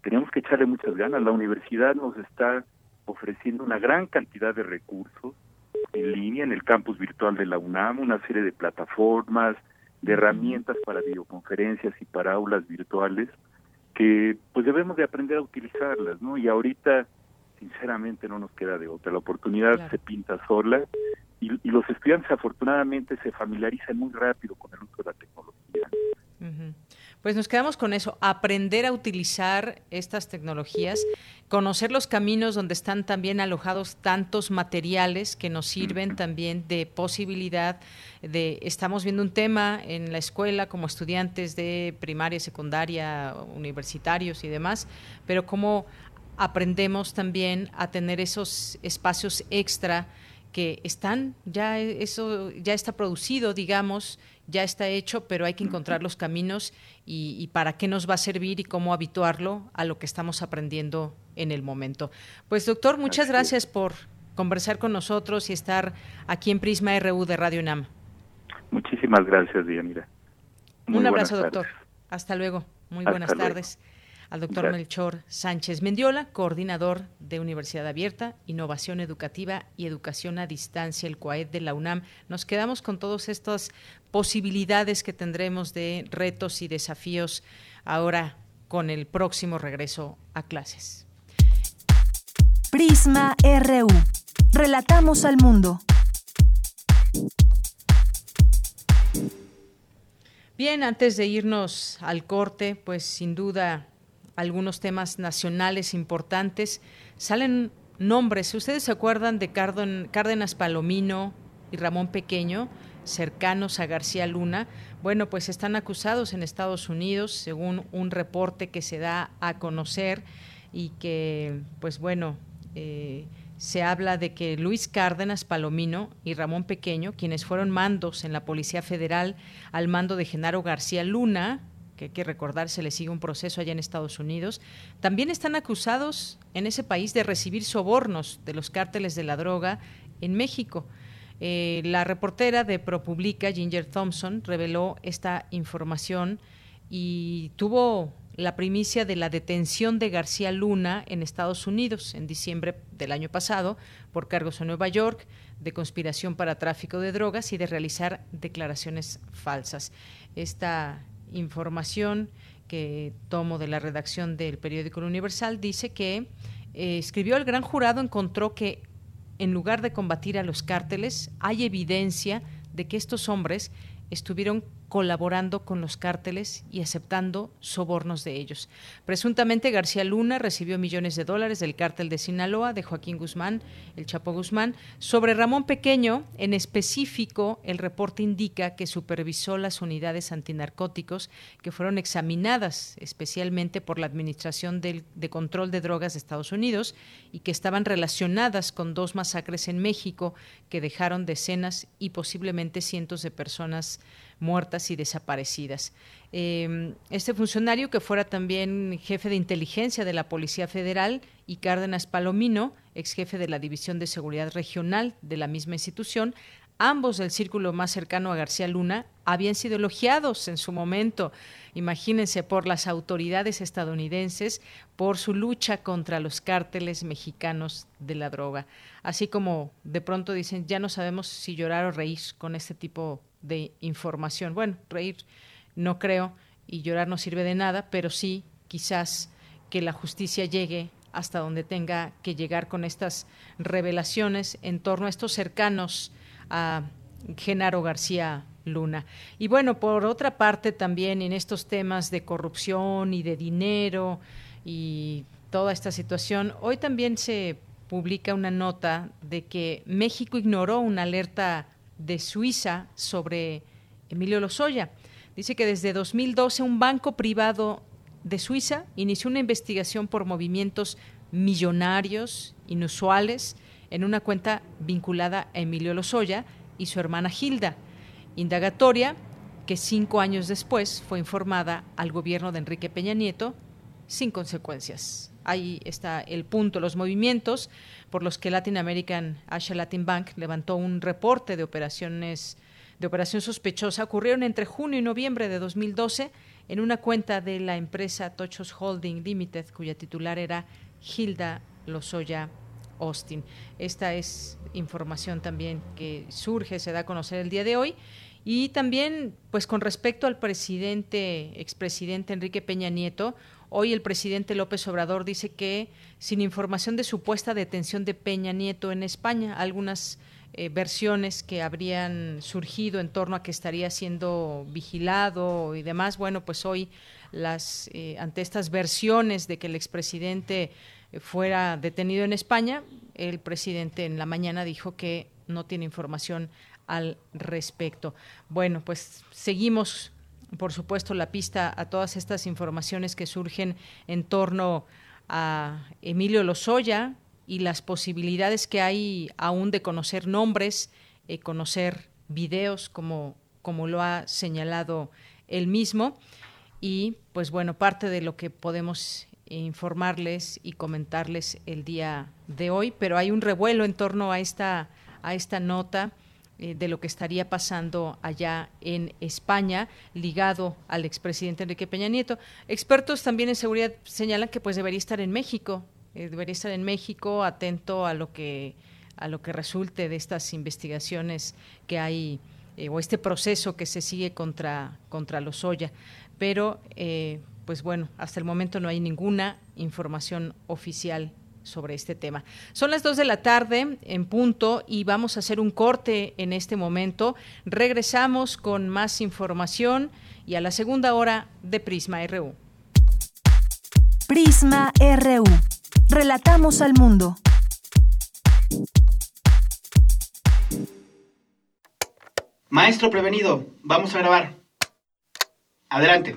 tenemos que echarle muchas ganas. La universidad nos está ofreciendo una gran cantidad de recursos en línea en el campus virtual de la UNAM, una serie de plataformas, de herramientas para videoconferencias y para aulas virtuales que pues debemos de aprender a utilizarlas, ¿no? Y ahorita sinceramente no nos queda de otra, la oportunidad se pinta sola y, y, los estudiantes afortunadamente se familiarizan muy rápido con el uso de la tecnología. Pues nos quedamos con eso, aprender a utilizar estas tecnologías, conocer los caminos donde están también alojados tantos materiales que nos sirven también de posibilidad de, estamos viendo un tema en la escuela como estudiantes de primaria, secundaria, universitarios y demás, pero cómo aprendemos también a tener esos espacios extra que están, ya eso ya está producido, digamos, ya está hecho, pero hay que encontrar los caminos y, para qué nos va a servir y cómo habituarlo a lo que estamos aprendiendo en el momento. Pues doctor, muchas gracias por conversar con nosotros y estar aquí en Prisma RU de Radio UNAM. Muchísimas gracias, Dianira. Un abrazo, doctor. Hasta luego. Muy buenas tardes al doctor Melchor Sánchez Mendiola, coordinador de Universidad Abierta, Innovación Educativa y Educación a Distancia, el CUAED de la UNAM. Nos quedamos con todas estas posibilidades que tendremos de retos y desafíos ahora con el próximo regreso a clases. Prisma RU. Relatamos al mundo. Bien, antes de irnos al corte, pues sin duda algunos temas nacionales importantes. Salen nombres. ¿Ustedes se acuerdan de Cárdenas Palomino y Ramón Pequeño, cercanos a García Luna? Bueno, pues están acusados en Estados Unidos, según un reporte que se da a conocer y que, pues bueno, eh, se habla de que Luis Cárdenas Palomino y Ramón Pequeño, quienes fueron mandos en la Policía Federal al mando de Genaro García Luna, que hay que recordar se le sigue un proceso allá en Estados Unidos, también están acusados en ese país de recibir sobornos de los cárteles de la droga en México. Eh, la reportera de ProPublica, Ginger Thompson, reveló esta información y tuvo la primicia de la detención de García Luna en Estados Unidos en diciembre del año pasado por cargos en Nueva York de conspiración para tráfico de drogas y de realizar declaraciones falsas. Esta información que tomo de la redacción del periódico Universal, dice que eh, escribió el gran jurado encontró que en lugar de combatir a los cárteles, hay evidencia de que estos hombres estuvieron colaborando con los cárteles y aceptando sobornos de ellos. Presuntamente García Luna recibió millones de dólares del cártel de Sinaloa de Joaquín Guzmán, el Chapo Guzmán. Sobre Ramón Pequeño, en específico, el reporte indica que supervisó las unidades antinarcóticos que fueron examinadas especialmente por la Administración de Control de Drogas de Estados Unidos y que estaban relacionadas con dos masacres en México que dejaron decenas y posiblemente cientos de personas muertas y desaparecidas. Em, este funcionario, que fuera también jefe de inteligencia de la Policía Federal, y Cárdenas Palomino, ex jefe de la División de Seguridad Regional de la misma institución, ambos del círculo más cercano a García Luna, habían sido elogiados en su momento, imagínense, por las autoridades estadounidenses por su lucha contra los cárteles mexicanos de la droga. Así como de pronto dicen, ya no sabemos si llorar o reír con este tipo de información. Bueno, reír no creo y llorar no sirve de nada, pero sí quizás que la justicia llegue hasta donde tenga que llegar con estas revelaciones en torno a estos cercanos a Genaro García Luna. Y bueno, por otra parte también en estos temas de corrupción y de dinero y toda esta situación, hoy también se publica una nota de que México ignoró una alerta de Suiza sobre Emilio Lozoya. Dice que desde 2012 un banco privado de Suiza inició una investigación por movimientos millonarios, inusuales, en una cuenta vinculada a Emilio Lozoya y su hermana Hilda. Indagatoria que cinco años después fue informada al gobierno de Enrique Peña Nieto sin consecuencias. Ahí está el punto, los movimientos por los que Latin American Asia Latin Bank levantó un reporte de operaciones de operación sospechosa ocurrieron entre junio y noviembre de 2012 en una cuenta de la empresa Tochos Holding Limited, cuya titular era Hilda Lozoya Austin. Esta es información también que surge, se da a conocer el día de hoy. Y también, pues con respecto al presidente, expresidente Enrique Peña Nieto, hoy el presidente López Obrador dice que sin información de supuesta detención de Peña Nieto en España, algunas eh, versiones que habrían surgido en torno a que estaría siendo vigilado y demás. Bueno, pues hoy las eh, ante estas versiones de que el expresidente fuera detenido en España, el presidente en la mañana dijo que no tiene información al respecto. Bueno, pues seguimos por supuesto, la pista a todas estas informaciones que surgen en torno a Emilio Lozoya, y las posibilidades que hay aún de conocer nombres, eh, conocer videos, como, como lo ha señalado él mismo. Y pues bueno, parte de lo que podemos informarles y comentarles el día de hoy, pero hay un revuelo en torno a esta, a esta nota eh, de lo que estaría pasando allá en España, ligado al expresidente Enrique Peña Nieto. Expertos también en seguridad señalan que pues debería estar en México, eh, debería estar en México atento a lo que a lo que resulte de estas investigaciones que hay eh, o este proceso que se sigue contra contra Lozoya pero pues bueno hasta el momento no hay ninguna información oficial sobre este tema. Son las dos de la tarde en punto y vamos a hacer un corte en este momento. Regresamos con más información y a la segunda hora de Prisma RU. Prisma RU. Relatamos al mundo. Maestro prevenido, vamos a grabar. Adelante.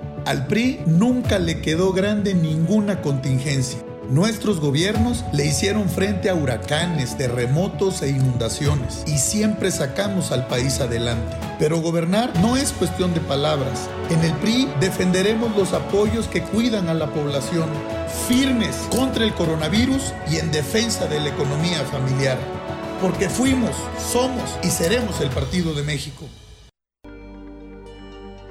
Al PRI nunca le quedó grande ninguna contingencia. Nuestros gobiernos le hicieron frente a huracanes, terremotos e inundaciones y siempre sacamos al país adelante. Pero gobernar no es cuestión de palabras. En el PRI defenderemos los apoyos que cuidan a la población, firmes contra el coronavirus y en defensa de la economía familiar. Porque fuimos, somos y seremos el Partido de México.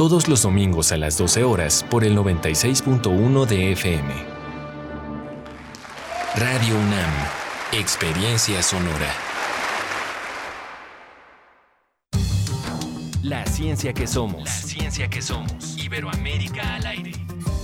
todos los domingos a las 12 horas por el 96.1 de FM. Radio UNAM, Experiencia Sonora. La ciencia que somos. La ciencia que somos. Iberoamérica al aire.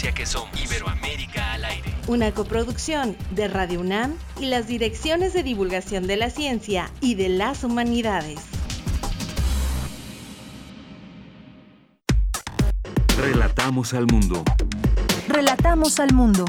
Que somos. Iberoamérica al aire. Una coproducción de Radio UNAM y las direcciones de divulgación de la ciencia y de las humanidades. Relatamos al mundo. Relatamos al mundo.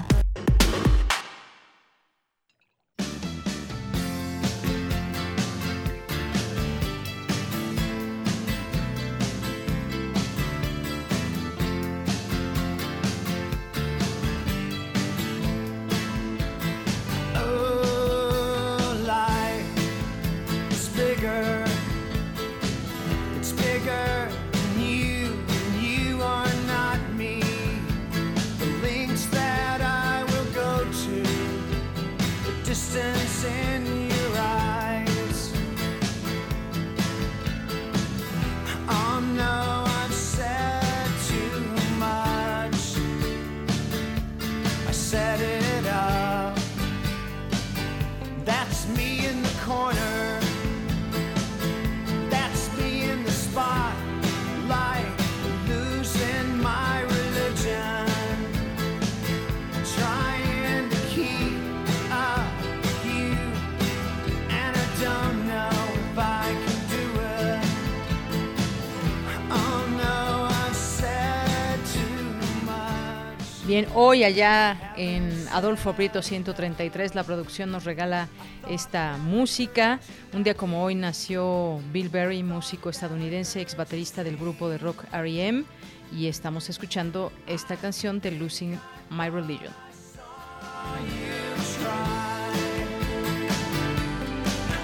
Bien, hoy allá en Adolfo Prieto 133 la producción nos regala esta música. Un día como hoy nació Bill Berry, músico estadounidense, ex baterista del grupo de rock R.E.M. y estamos escuchando esta canción de Losing My Religion.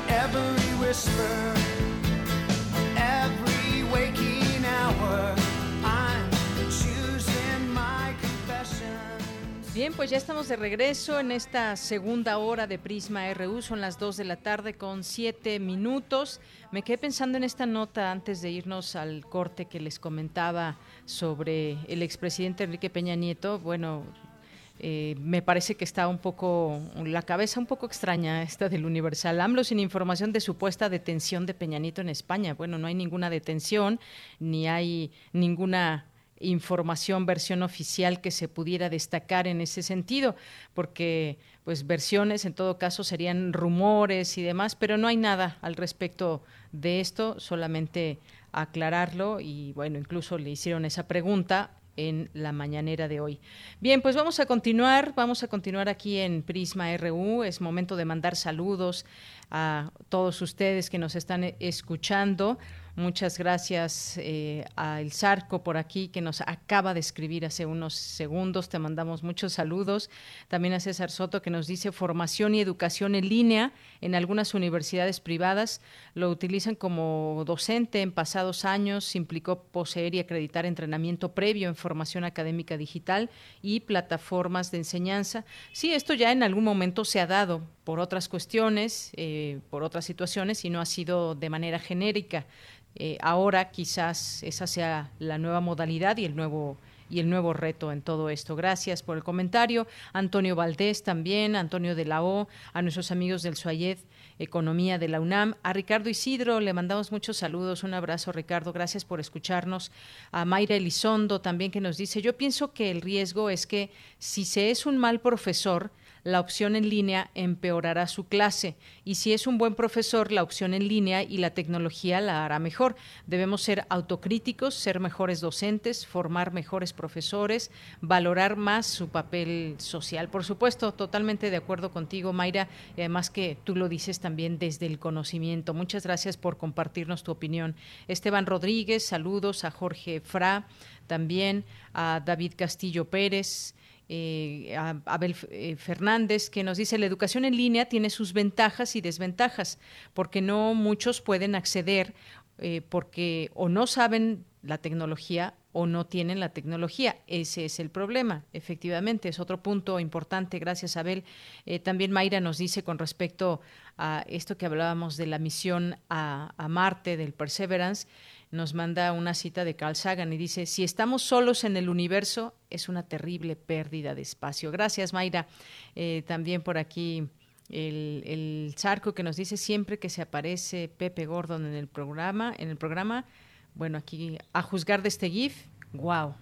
Every Bien, pues ya estamos de regreso en esta segunda hora de Prisma RU. Son las 2 de la tarde con 7 minutos. Me quedé pensando en esta nota antes de irnos al corte que les comentaba sobre el expresidente Enrique Peña Nieto. Bueno, eh, me parece que está un poco, la cabeza un poco extraña esta del Universal. AMLO sin información de supuesta detención de Peña Nieto en España. Bueno, no hay ninguna detención, ni hay ninguna información, versión oficial que se pudiera destacar en ese sentido, porque pues versiones en todo caso serían rumores y demás, pero no hay nada al respecto de esto, solamente aclararlo y bueno, incluso le hicieron esa pregunta en la mañanera de hoy. Bien, pues vamos a continuar, vamos a continuar aquí en Prisma RU. Es momento de mandar saludos a todos ustedes que nos están escuchando. Muchas gracias eh, a El Zarco por aquí que nos acaba de escribir hace unos segundos. Te mandamos muchos saludos. También a César Soto que nos dice formación y educación en línea en algunas universidades privadas. Lo utilizan como docente en pasados años. Implicó poseer y acreditar entrenamiento previo en formación académica digital y plataformas de enseñanza. Sí, esto ya en algún momento se ha dado por otras cuestiones, eh, por otras situaciones y no ha sido de manera genérica. Eh, ahora quizás esa sea la nueva modalidad y el nuevo y el nuevo reto en todo esto. Gracias por el comentario. Antonio Valdés también, Antonio de la O, a nuestros amigos del Suayed Economía de la UNAM. A Ricardo Isidro le mandamos muchos saludos. Un abrazo, Ricardo. Gracias por escucharnos. A Mayra Elizondo también que nos dice, yo pienso que el riesgo es que si se es un mal profesor, la opción en línea empeorará su clase y si es un buen profesor, la opción en línea y la tecnología la hará mejor. Debemos ser autocríticos, ser mejores docentes, formar mejores profesores, valorar más su papel social. Por supuesto, totalmente de acuerdo contigo, Mayra, y además que tú lo dices también desde el conocimiento. Muchas gracias por compartirnos tu opinión. Esteban Rodríguez, saludos a Jorge Fra, también a David Castillo Pérez, eh, Abel eh, Fernández, que nos dice, la educación en línea tiene sus ventajas y desventajas, porque no muchos pueden acceder eh, porque o no saben la tecnología o no tienen la tecnología. Ese es el problema, efectivamente, es otro punto importante. Gracias, Abel. también Mayra nos dice con respecto a esto que hablábamos de la misión a Marte, del Perseverance, nos manda una cita de Carl Sagan y dice, si estamos solos en el universo, es una terrible pérdida de espacio. Gracias, Mayra. Eh, también por aquí el, el Zarco que nos dice siempre que se aparece Pepe Gordon en el programa, en el programa, bueno, aquí a juzgar de este GIF, wow,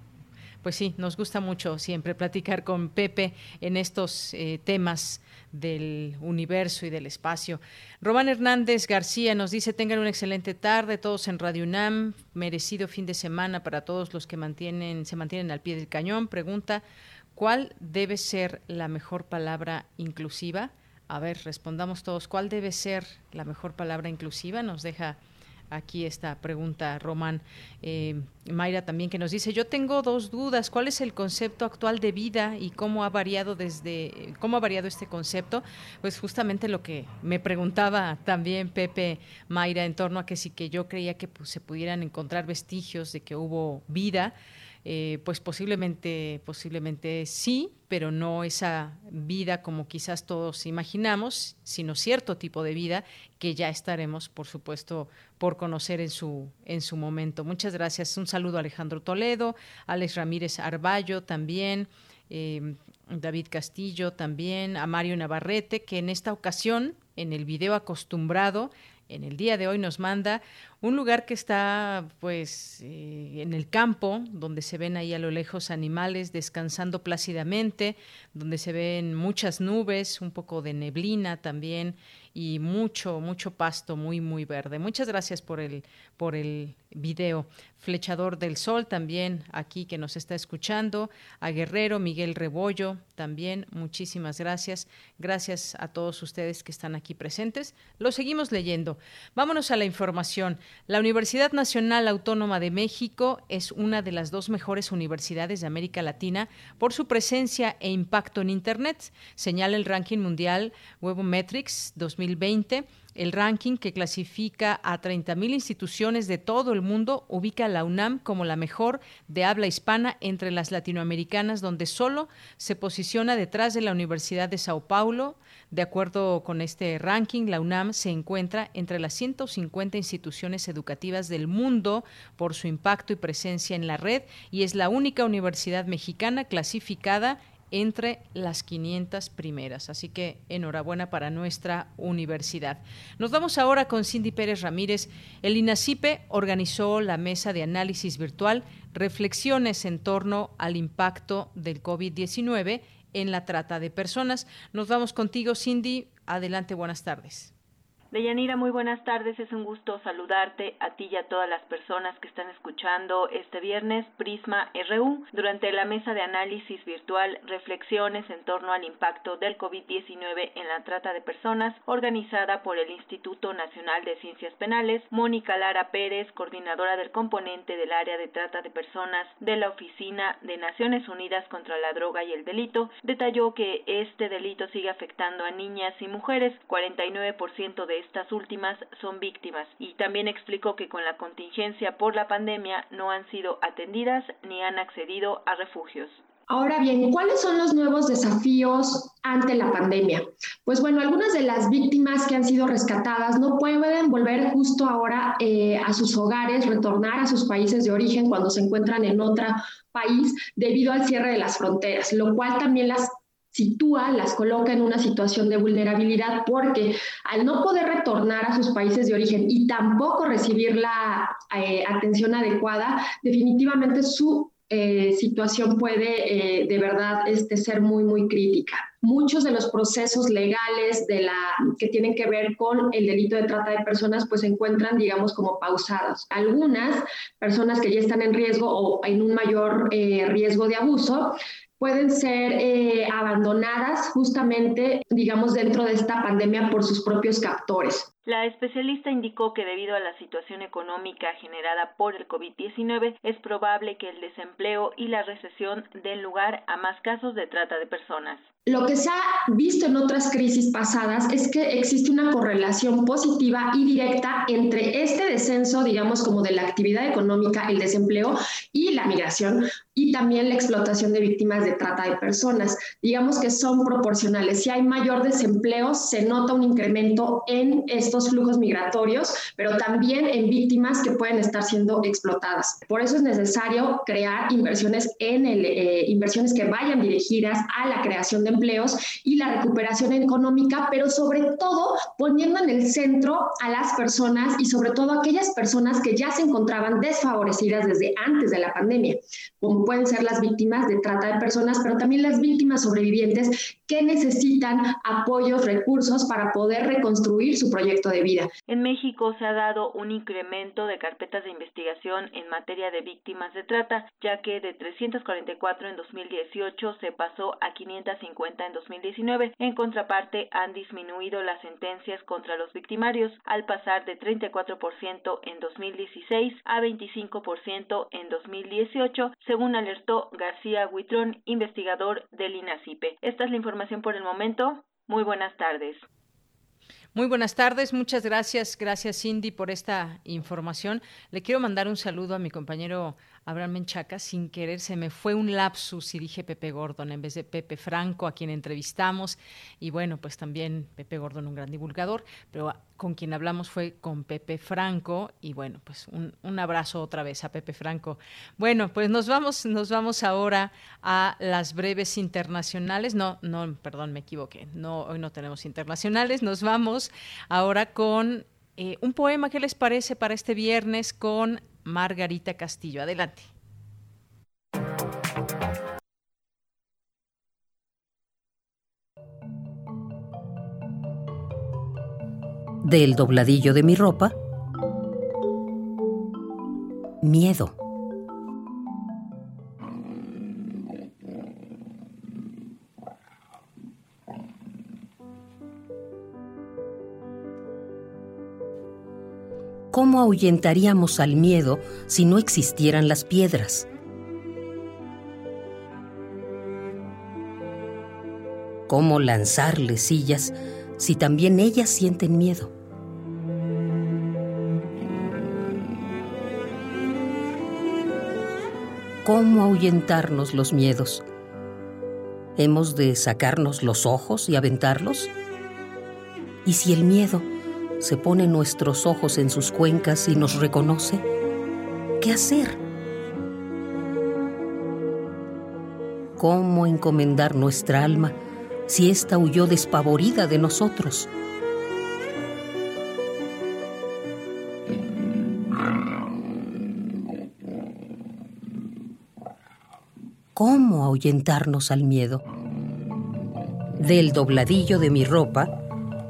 pues sí, nos gusta mucho siempre platicar con Pepe en estos eh, temas del universo y del espacio. Román Hernández García nos dice, tengan una excelente tarde, todos en Radio UNAM, merecido fin de semana para todos los que mantienen, se mantienen al pie del cañón. Pregunta, ¿cuál debe ser la mejor palabra inclusiva? A ver, respondamos todos, ¿cuál debe ser la mejor palabra inclusiva? Nos deja aquí esta pregunta, Román. Eh, Mayra también que nos dice, yo tengo dos dudas, ¿cuál es el concepto actual de vida y cómo ha variado desde, cómo ha variado este concepto? Pues justamente lo que me preguntaba también Pepe Mayra en torno a que sí que yo creía que pues, se pudieran encontrar vestigios de que hubo vida. Eh, pues posiblemente, posiblemente sí, pero no esa vida como quizás todos imaginamos, sino cierto tipo de vida que ya estaremos, por supuesto, por conocer en su, en su momento. Muchas gracias. Un saludo a Alejandro Toledo, Alex Ramírez Arballo también. Eh, David Castillo también, a Mario Navarrete, que en esta ocasión, en el video acostumbrado, en el día de hoy nos manda un lugar que está pues eh, en el campo, donde se ven ahí a lo lejos animales descansando plácidamente, donde se ven muchas nubes, un poco de neblina también y mucho, mucho pasto muy, muy verde. Muchas gracias por el, por el video. Flechador del Sol también aquí que nos está escuchando. A Guerrero, Miguel Rebollo también, muchísimas gracias. Gracias a todos ustedes que están aquí presentes. Lo seguimos leyendo. Vámonos a la información. La Universidad Nacional Autónoma de México es una de las dos mejores universidades de América Latina por su presencia e impacto en Internet, señala el ranking mundial Webometrics 2020 el ranking que clasifica a 30.000 instituciones de todo el mundo ubica a la UNAM como la mejor de habla hispana entre las latinoamericanas, donde solo se posiciona detrás de la Universidad de Sao Paulo. De acuerdo con este ranking, la UNAM se encuentra entre las 150 instituciones educativas del mundo por su impacto y presencia en la red y es la única universidad mexicana clasificada entre las 500 primeras. Así que enhorabuena para nuestra universidad. Nos vamos ahora con Cindy Pérez Ramírez. El INACIPE organizó la mesa de análisis virtual Reflexiones en torno al impacto del COVID-19 en la trata de personas. Nos vamos contigo, Cindy. Adelante, buenas tardes. Deyanira, muy buenas tardes. Es un gusto saludarte a ti y a todas las personas que están escuchando este viernes Prisma RU durante la mesa de análisis virtual Reflexiones en torno al impacto del COVID-19 en la trata de personas, organizada por el Instituto Nacional de Ciencias Penales. Mónica Lara Pérez, coordinadora del componente del área de trata de personas de la Oficina de Naciones Unidas contra la Droga y el Delito, detalló que este delito sigue afectando a niñas y mujeres. 49% de estas últimas son víctimas y también explicó que con la contingencia por la pandemia no han sido atendidas ni han accedido a refugios. Ahora bien, ¿cuáles son los nuevos desafíos ante la pandemia? Pues bueno, algunas de las víctimas que han sido rescatadas no pueden volver justo ahora eh, a sus hogares, retornar a sus países de origen cuando se encuentran en otro país debido al cierre de las fronteras, lo cual también las sitúa, las coloca en una situación de vulnerabilidad porque al no poder retornar a sus países de origen y tampoco recibir la eh, atención adecuada, definitivamente su eh, situación puede eh, de verdad este, ser muy, muy crítica. Muchos de los procesos legales de la, que tienen que ver con el delito de trata de personas pues se encuentran, digamos, como pausados. Algunas personas que ya están en riesgo o en un mayor riesgo de abuso pueden ser eh, abandonadas justamente, digamos, dentro de esta pandemia por sus propios captores. La especialista indicó que debido a la situación económica generada por el COVID-19 es probable que el desempleo y la recesión den lugar a más casos de trata de personas. Lo que se ha visto en otras crisis pasadas es que existe una correlación positiva y directa entre este descenso, digamos, como de la actividad económica, el desempleo y la migración, y también la explotación de víctimas de trata de personas. Digamos que son proporcionales. Si hay mayor desempleo, se nota un incremento en estos flujos migratorios, pero también en víctimas que pueden estar siendo explotadas. Por eso es necesario crear inversiones en el, eh, inversiones que vayan dirigidas a la creación de empleos y la recuperación económica, pero sobre todo poniendo en el centro a las personas y sobre todo aquellas personas que ya se encontraban desfavorecidas desde antes de la pandemia, como pueden ser las víctimas de trata de personas, pero también las víctimas sobrevivientes que necesitan apoyos, recursos para poder reconstruir su proyecto de vida. En México se ha dado un incremento de carpetas de investigación en materia de víctimas de trata, ya que de 344 en 2018 se pasó a 550 en 2019. En contraparte, han disminuido las sentencias contra los victimarios al pasar de 34% en 2016 a 25% en 2018, según alertó García Huitrón, investigador del INACIPE. Esta es la información por el momento. Muy buenas tardes. Muy buenas tardes, muchas gracias, gracias Cindy por esta información. Le quiero mandar un saludo a mi compañero Abraham Menchaca, sin querer se me fue un lapsus y dije Pepe Gordon en vez de Pepe Franco, a quien entrevistamos. Y bueno, pues también Pepe Gordon, un gran divulgador, pero con quien hablamos fue con Pepe Franco. Y bueno, pues un, un abrazo otra vez a Pepe Franco. Bueno, pues nos vamos, nos vamos ahora a las breves internacionales. No, no, perdón, me equivoqué. No, hoy no tenemos internacionales. Nos vamos ahora con eh, un poema, ¿qué les parece para este viernes con Margarita Castillo? Adelante. Del dobladillo de mi ropa, miedo. ¿Cómo ahuyentaríamos al miedo si no existieran las piedras? ¿Cómo lanzarle sillas si también ellas sienten miedo? ¿Cómo ahuyentarnos los miedos? ¿Hemos de sacarnos los ojos y aventarlos? ¿Y si el miedo se pone nuestros ojos en sus cuencas y nos reconoce, ¿qué hacer? ¿Cómo encomendar nuestra alma si ésta huyó despavorida de nosotros? ¿Cómo ahuyentarnos al miedo? Del dobladillo de mi ropa,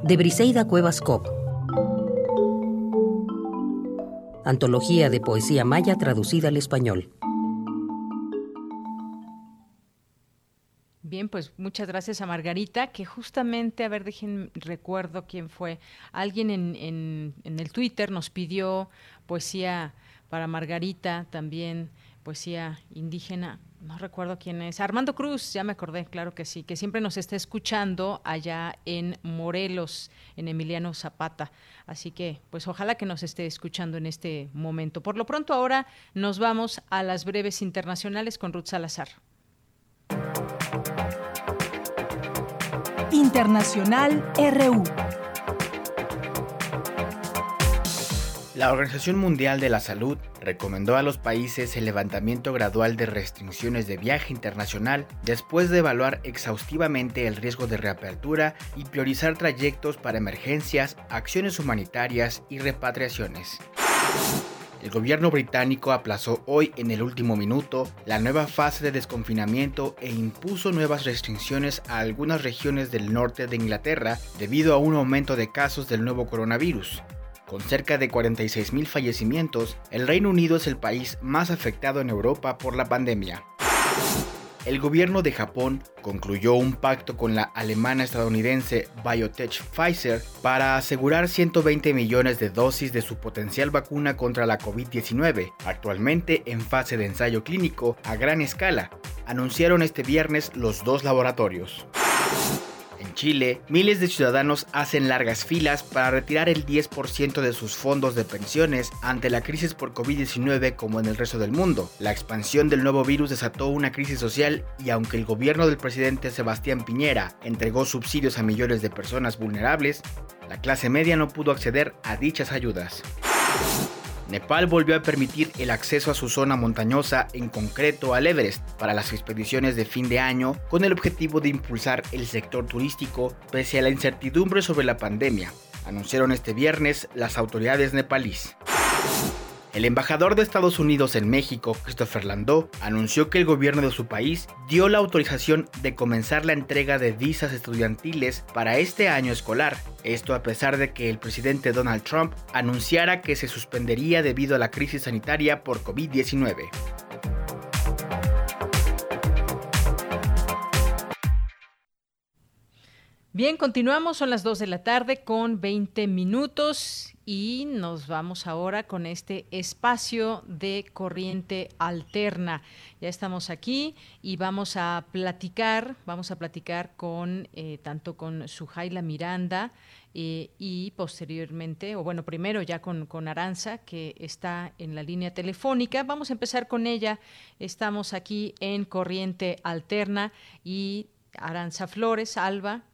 de Briseida Cuevas Cop. Antología de poesía maya traducida al español. Bien, pues muchas gracias a Margarita, que justamente, a ver, dejen, recuerdo quién fue. Alguien en, en, en el Twitter nos pidió poesía para Margarita, también poesía indígena no recuerdo quién es, Armando Cruz, ya me acordé, claro que sí, que siempre nos está escuchando allá en Morelos, en Emiliano Zapata. Así que, pues ojalá que nos esté escuchando en este momento. Por lo pronto, ahora nos vamos a las breves internacionales con Ruth Salazar. Internacional RU. La Organización Mundial de la Salud recomendó a los países el levantamiento gradual de restricciones de viaje internacional después de evaluar exhaustivamente el riesgo de reapertura y priorizar trayectos para emergencias, acciones humanitarias y repatriaciones. El gobierno británico aplazó hoy en el último minuto la nueva fase de desconfinamiento e impuso nuevas restricciones a algunas regiones del norte de Inglaterra debido a un aumento de casos del nuevo coronavirus. Con cerca de 46.000 fallecimientos, el Reino Unido es el país más afectado en Europa por la pandemia. El gobierno de Japón concluyó un pacto con la alemana estadounidense Biotech Pfizer para asegurar 120 millones de dosis de su potencial vacuna contra la COVID-19, actualmente en fase de ensayo clínico a gran escala, anunciaron este viernes los dos laboratorios. Chile, miles de ciudadanos hacen largas filas para retirar el 10% de sus fondos de pensiones ante la crisis por COVID-19 como en el resto del mundo. La expansión del nuevo virus desató una crisis social y aunque el gobierno del presidente Sebastián Piñera entregó subsidios a millones de personas vulnerables, la clase media no pudo acceder a dichas ayudas. Nepal volvió a permitir el acceso a su zona montañosa, en concreto al Everest, para las expediciones de fin de año, con el objetivo de impulsar el sector turístico pese a la incertidumbre sobre la pandemia, anunciaron este viernes las autoridades nepalíes. El embajador de Estados Unidos en México, Christopher Landau, anunció que el gobierno de su país dio la autorización de comenzar la entrega de visas estudiantiles para este año escolar. Esto a pesar de que el presidente Donald Trump anunciara que se suspendería debido a la crisis sanitaria por COVID-19. Bien, continuamos, son las 2 de la tarde con 20 minutos y nos vamos ahora con este espacio de corriente alterna. Ya estamos aquí y vamos a platicar, vamos a platicar con eh, tanto con Sujaila Miranda eh, y posteriormente, o bueno, primero ya con, con Aranza, que está en la línea telefónica. Vamos a empezar con ella. Estamos aquí en Corriente Alterna y Aranza Flores, Alba,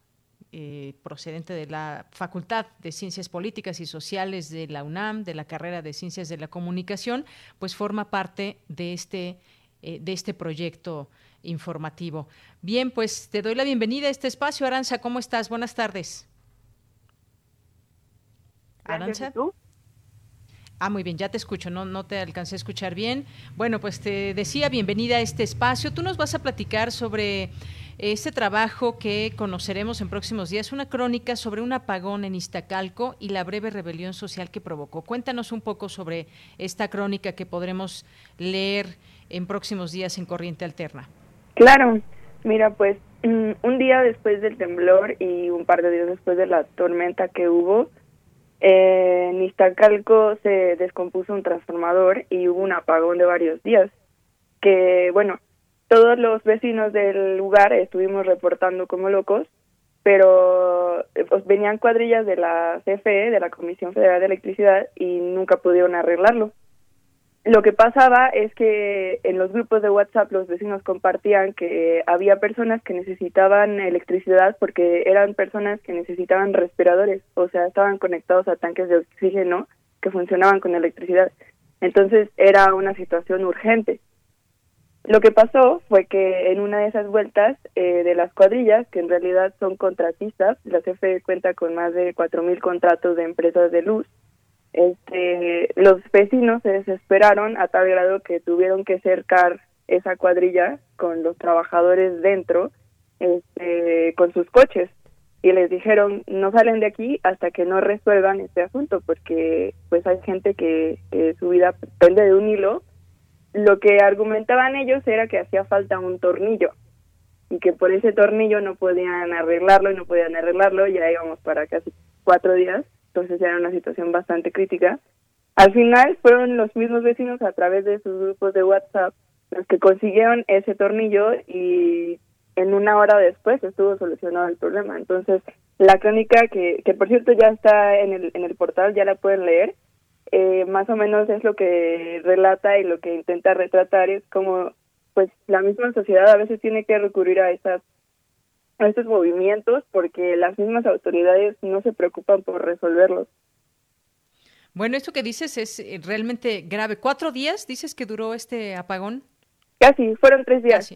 eh, procedente de la Facultad de Ciencias Políticas y Sociales de la UNAM, de la carrera de Ciencias de la Comunicación, pues forma parte de este, eh, de este proyecto informativo. Bien, pues te doy la bienvenida a este espacio. Aranza, ¿cómo estás? Buenas tardes. Aranza. Ah, muy bien, ya te escucho, no, no te alcancé a escuchar bien. Bueno, pues te decía, bienvenida a este espacio. Tú nos vas a platicar sobre este trabajo que conoceremos en próximos días, una crónica sobre un apagón en Iztacalco y la breve rebelión social que provocó. Cuéntanos un poco sobre esta crónica que podremos leer en próximos días en Corriente Alterna. Claro, mira, pues mm, un día después del temblor y un par de días después de la tormenta que hubo, eh, en Iztacalco se descompuso un transformador y hubo un apagón de varios días. Que, bueno, todos los vecinos del lugar estuvimos reportando como locos, pero eh, pues venían cuadrillas de la CFE, de la Comisión Federal de Electricidad, y nunca pudieron arreglarlo. Lo que pasaba es que en los grupos de WhatsApp los vecinos compartían que había personas que necesitaban electricidad porque eran personas que necesitaban respiradores, o sea, estaban conectados a tanques de oxígeno que funcionaban con electricidad. Entonces era una situación urgente. Lo que pasó fue que en una de esas vueltas eh, de las cuadrillas, que en realidad son contratistas, la CFE cuenta con más de 4.000 contratos de empresas de luz, este, los vecinos se desesperaron a tal grado que tuvieron que cercar esa cuadrilla con los trabajadores dentro, este, con sus coches. Y les dijeron no salen de aquí hasta que no resuelvan este asunto porque pues hay gente que, que su vida pende de un hilo lo que argumentaban ellos era que hacía falta un tornillo y que por ese tornillo no podían arreglarlo y no podían arreglarlo, ya íbamos para casi cuatro días, entonces era una situación bastante crítica. Al final fueron los mismos vecinos a través de sus grupos de WhatsApp los que consiguieron ese tornillo y en una hora después estuvo solucionado el problema. Entonces, la crónica que, que por cierto ya está en el, en el portal, ya la pueden leer, eh, más o menos es lo que relata y lo que intenta retratar es como pues la misma sociedad a veces tiene que recurrir a esas a estos movimientos porque las mismas autoridades no se preocupan por resolverlos. Bueno, esto que dices es eh, realmente grave. ¿Cuatro días dices que duró este apagón? Casi, fueron tres días.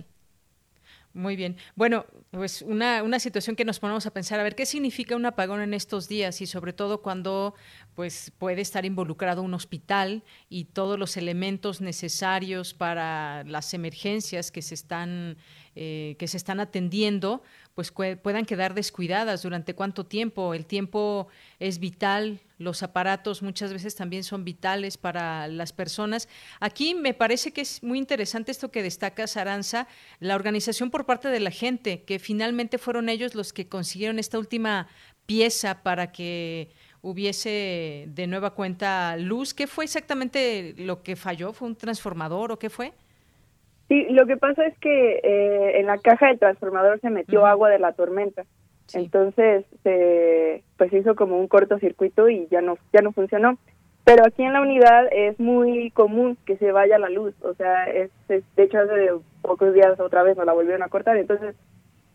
Muy bien. Bueno, pues una, una situación que nos ponemos a pensar, a ver, ¿qué significa un apagón en estos días? Y sobre todo cuando pues puede estar involucrado un hospital y todos los elementos necesarios para las emergencias que se están eh, que se están atendiendo, pues puedan quedar descuidadas. ¿Durante cuánto tiempo? El tiempo es vital, los aparatos muchas veces también son vitales para las personas. Aquí me parece que es muy interesante esto que destaca Saranza, la organización por parte de la gente, que finalmente fueron ellos los que consiguieron esta última pieza para que hubiese de nueva cuenta luz. ¿Qué fue exactamente lo que falló? ¿Fue un transformador o qué fue? Sí, lo que pasa es que eh, en la caja del transformador se metió agua de la tormenta. Entonces, se, pues hizo como un cortocircuito y ya no ya no funcionó. Pero aquí en la unidad es muy común que se vaya la luz, o sea, es, de hecho hace pocos días otra vez nos la volvieron a cortar, entonces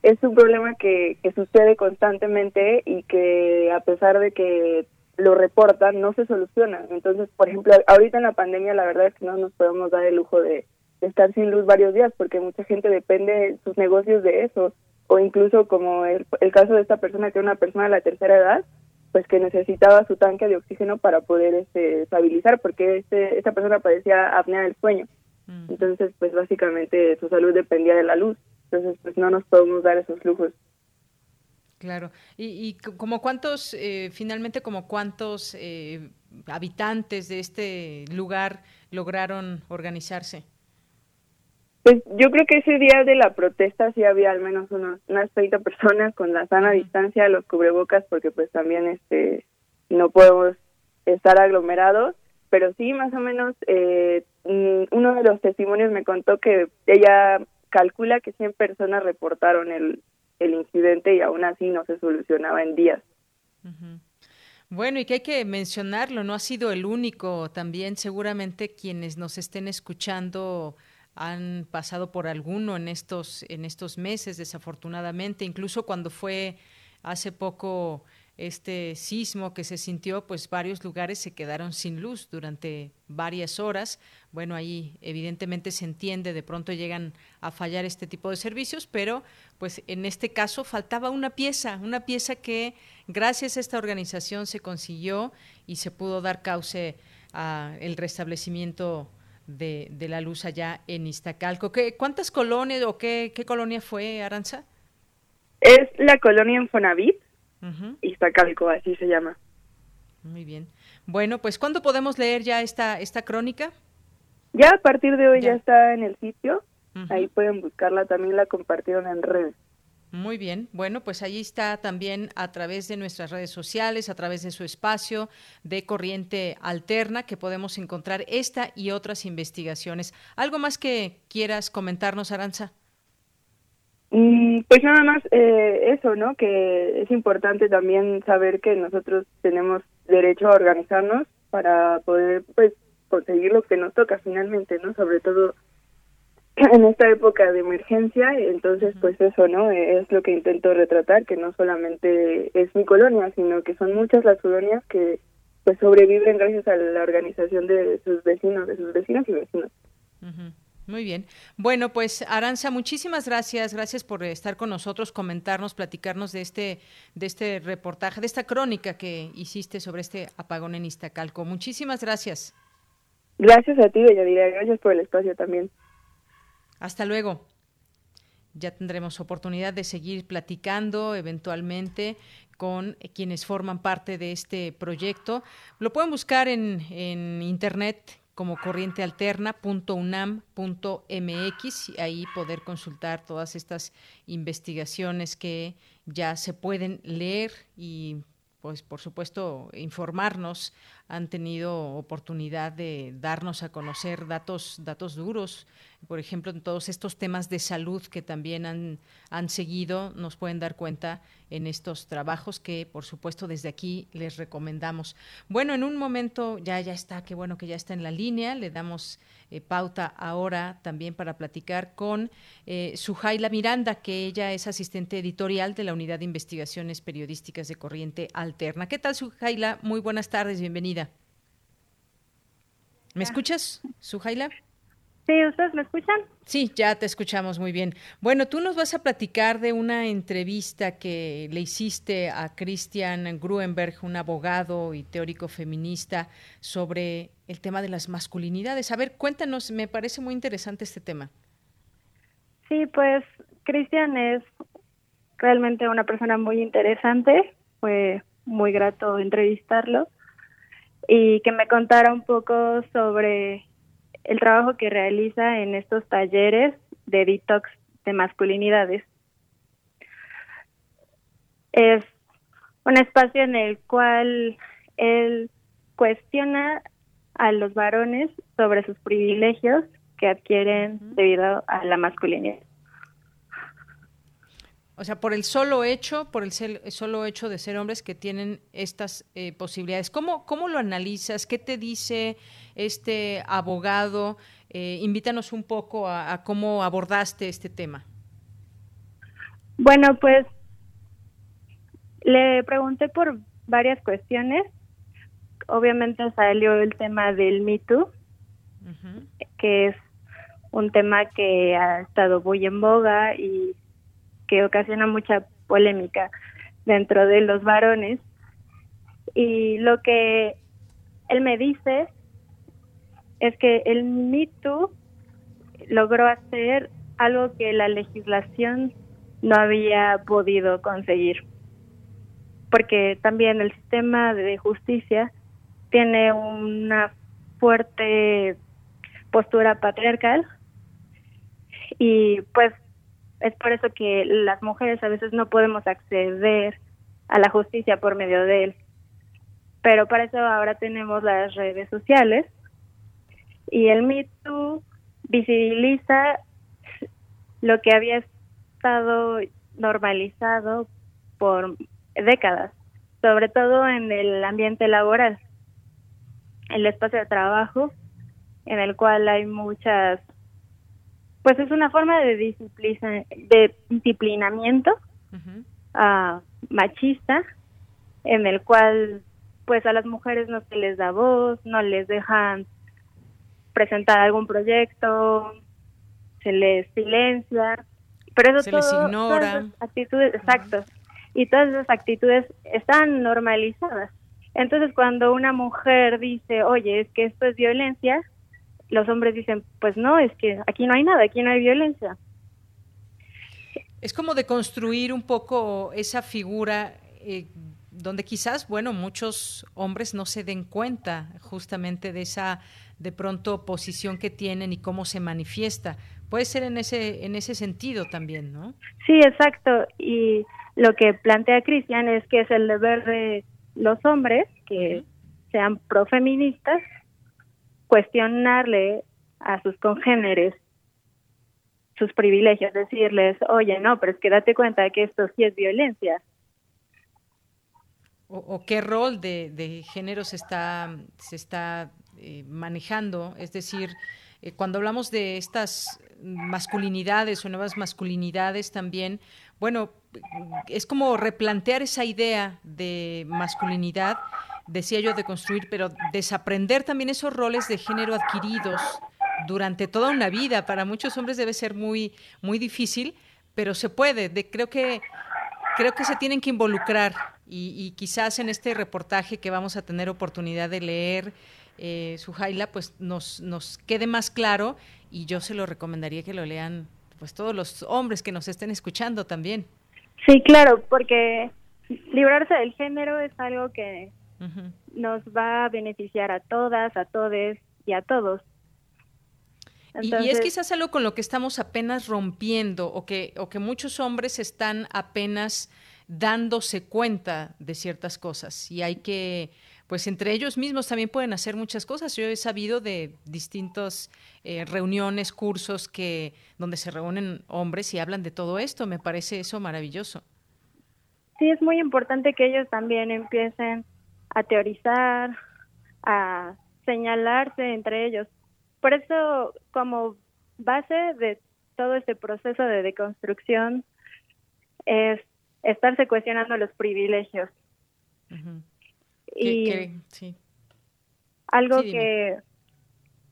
es un problema que, que sucede constantemente y que a pesar de que lo reportan, no se soluciona. Entonces, por ejemplo, ahorita en la pandemia la verdad es que no nos podemos dar el lujo de, estar sin luz varios días porque mucha gente depende sus negocios de eso. O incluso como el, el caso de esta persona que era una persona de la tercera edad pues que necesitaba su tanque de oxígeno para poder este, estabilizar porque este, esta persona padecía apnea del sueño. Entonces pues básicamente su salud dependía de la luz. Entonces pues no nos podemos dar esos lujos. Claro. ¿Y, y como cuántos, eh, finalmente, como cuántos eh, habitantes de este lugar lograron organizarse? Pues yo creo que ese día de la protesta sí había al menos unos, unas 30 personas con la sana distancia, los cubrebocas, porque pues también este no podemos estar aglomerados, pero sí más o menos eh, mm, uno de los testimonios me contó que ella calcula que 100 personas reportaron el, el incidente y aún así no se solucionaba en días. Bueno, y que hay que mencionarlo, no ha sido el único, también seguramente quienes nos estén escuchando han pasado por alguno en estos, en estos meses, desafortunadamente, incluso cuando fue hace poco este sismo que se sintió, pues varios lugares se quedaron sin luz durante varias horas. Bueno, ahí evidentemente se entiende, de pronto llegan a fallar este tipo de servicios, pero pues en este caso faltaba una pieza, una pieza que gracias a esta organización se consiguió y se pudo dar cauce al restablecimiento de, de, la luz allá en Iztacalco. ¿Qué, ¿Cuántas colonias o qué, qué colonia fue, Aranza? Es la colonia Infonavit, uh Iztacalco, así se llama. Muy bien. Bueno, pues ¿cuándo podemos leer ya esta, esta crónica? Ya a partir de hoy ya, ya está en el sitio. Ahí pueden buscarla, también la compartieron en redes. Muy bien, bueno, pues ahí está también a través de nuestras redes sociales, a través de su espacio de corriente alterna, que podemos encontrar esta y otras investigaciones. ¿Algo más que quieras comentarnos, Aranza? Mm, pues nada más eh, eso, ¿no? Que es importante también saber que nosotros tenemos derecho a organizarnos para poder, pues, conseguir lo que nos toca finalmente, ¿no? Sobre todo en esta época de emergencia, entonces pues eso, ¿no? Es lo que intento retratar, que no solamente es mi colonia, sino que son muchas las colonias que pues sobreviven gracias a la organización de sus vecinos, de sus vecinos y vecinos. Muy bien. Bueno, pues Aranza, muchísimas gracias. Gracias por estar con nosotros, comentarnos, platicarnos de este, de este reportaje, de esta crónica que hiciste sobre este apagón en Iztacalco. Muchísimas gracias. Gracias a ti, Belladira. Gracias por el espacio también. Hasta luego. Ya tendremos oportunidad de seguir platicando eventualmente con quienes forman parte de este proyecto. Lo pueden buscar en, internet como corrientealterna.unam.mx y ahí poder consultar todas estas investigaciones que ya se pueden leer y pues por supuesto informarnos han tenido oportunidad de darnos a conocer datos, datos duros, por ejemplo, en todos estos temas de salud que también han, han seguido, nos pueden dar cuenta en estos trabajos que, por supuesto, desde aquí les recomendamos. Bueno, en un momento ya, ya está, qué bueno que ya está en la línea, le damos eh, pauta ahora también para platicar con eh, Sujaila Miranda, que ella es asistente editorial de la Unidad de Investigaciones Periodísticas de Corriente Alterna. ¿Qué tal, Sujaila? Muy buenas tardes, bienvenida. ¿Me escuchas, Sujaila? Sí, ¿ustedes me escuchan? Sí, ya te escuchamos muy bien. Bueno, tú nos vas a platicar de una entrevista que le hiciste a Christian Gruenberg, un abogado y teórico feminista, sobre el tema de las masculinidades. A ver, cuéntanos, me parece muy interesante este tema. Sí, pues Christian es realmente una persona muy interesante. Fue muy grato entrevistarlo y que me contara un poco sobre el trabajo que realiza en estos talleres de detox de masculinidades. Es un espacio en el cual él cuestiona a los varones sobre sus privilegios que adquieren debido a la masculinidad. O sea, por el solo hecho, por el solo hecho de ser hombres que tienen estas eh, posibilidades. ¿Cómo, ¿Cómo lo analizas? ¿Qué te dice este abogado? Eh, invítanos un poco a, a, cómo abordaste este tema. Bueno, pues le pregunté por varias cuestiones. Obviamente salió el tema del Me Too, uh -huh. que es un tema que ha estado muy en boga y que ocasiona mucha polémica dentro de los varones. Y lo que él me dice es que el Me Too logró hacer algo que la legislación no había podido conseguir. Porque también el sistema de justicia tiene una fuerte postura patriarcal y pues es por eso que las mujeres a veces no podemos acceder a la justicia por medio de él. Pero para eso ahora tenemos las redes sociales y el Me Too visibiliza lo que había estado normalizado por décadas, sobre todo en el ambiente laboral, el espacio de trabajo, en el cual hay muchas pues es una forma de disciplina, de disciplinamiento uh -huh. uh, machista en el cual pues a las mujeres no se les da voz, no les dejan presentar algún proyecto, se les silencia, pero eso se todo, les ignora. actitudes, exacto, uh -huh. y todas esas actitudes están normalizadas. Entonces cuando una mujer dice, oye, es que esto es violencia, los hombres dicen, pues no, es que aquí no hay nada, aquí no hay violencia. Es como de construir un poco esa figura eh, donde quizás, bueno, muchos hombres no se den cuenta justamente de esa de pronto posición que tienen y cómo se manifiesta. Puede ser en ese en ese sentido también, ¿no? Sí, exacto. Y lo que plantea Cristian es que es el deber de los hombres que sean profeministas cuestionarle a sus congéneres sus privilegios, decirles, oye, no, pero es que date cuenta que esto sí es violencia. O, o qué rol de, de, género se está, se está eh, manejando, es decir, eh, cuando hablamos de estas masculinidades o nuevas masculinidades también, bueno, es como replantear esa idea de masculinidad decía yo, de construir, pero desaprender también esos roles de género adquiridos durante toda una vida. Para muchos hombres debe ser muy, muy difícil, pero se puede. De, creo que creo que se tienen que involucrar y, y, quizás en este reportaje que vamos a tener oportunidad de leer, eh, Sujaila, pues nos, nos quede más claro y yo se lo recomendaría que lo lean pues todos los hombres que nos estén escuchando también. Sí, claro, porque librarse del género es algo que Uh -huh. nos va a beneficiar a todas, a todes y a todos. Entonces, y, y, es quizás algo con lo que estamos apenas rompiendo o que, o que muchos hombres están apenas dándose cuenta de ciertas cosas y hay que pues entre ellos mismos también pueden hacer muchas cosas. Yo he sabido de distintas eh, reuniones, cursos que donde se reúnen hombres y hablan de todo esto. Me parece eso maravilloso. Sí, es muy importante que ellos también empiecen a teorizar, a señalarse entre ellos. Por eso, como base de todo este proceso de deconstrucción, es estarse cuestionando los privilegios. Y ¿Qué- qué? sí. algo Sí, que,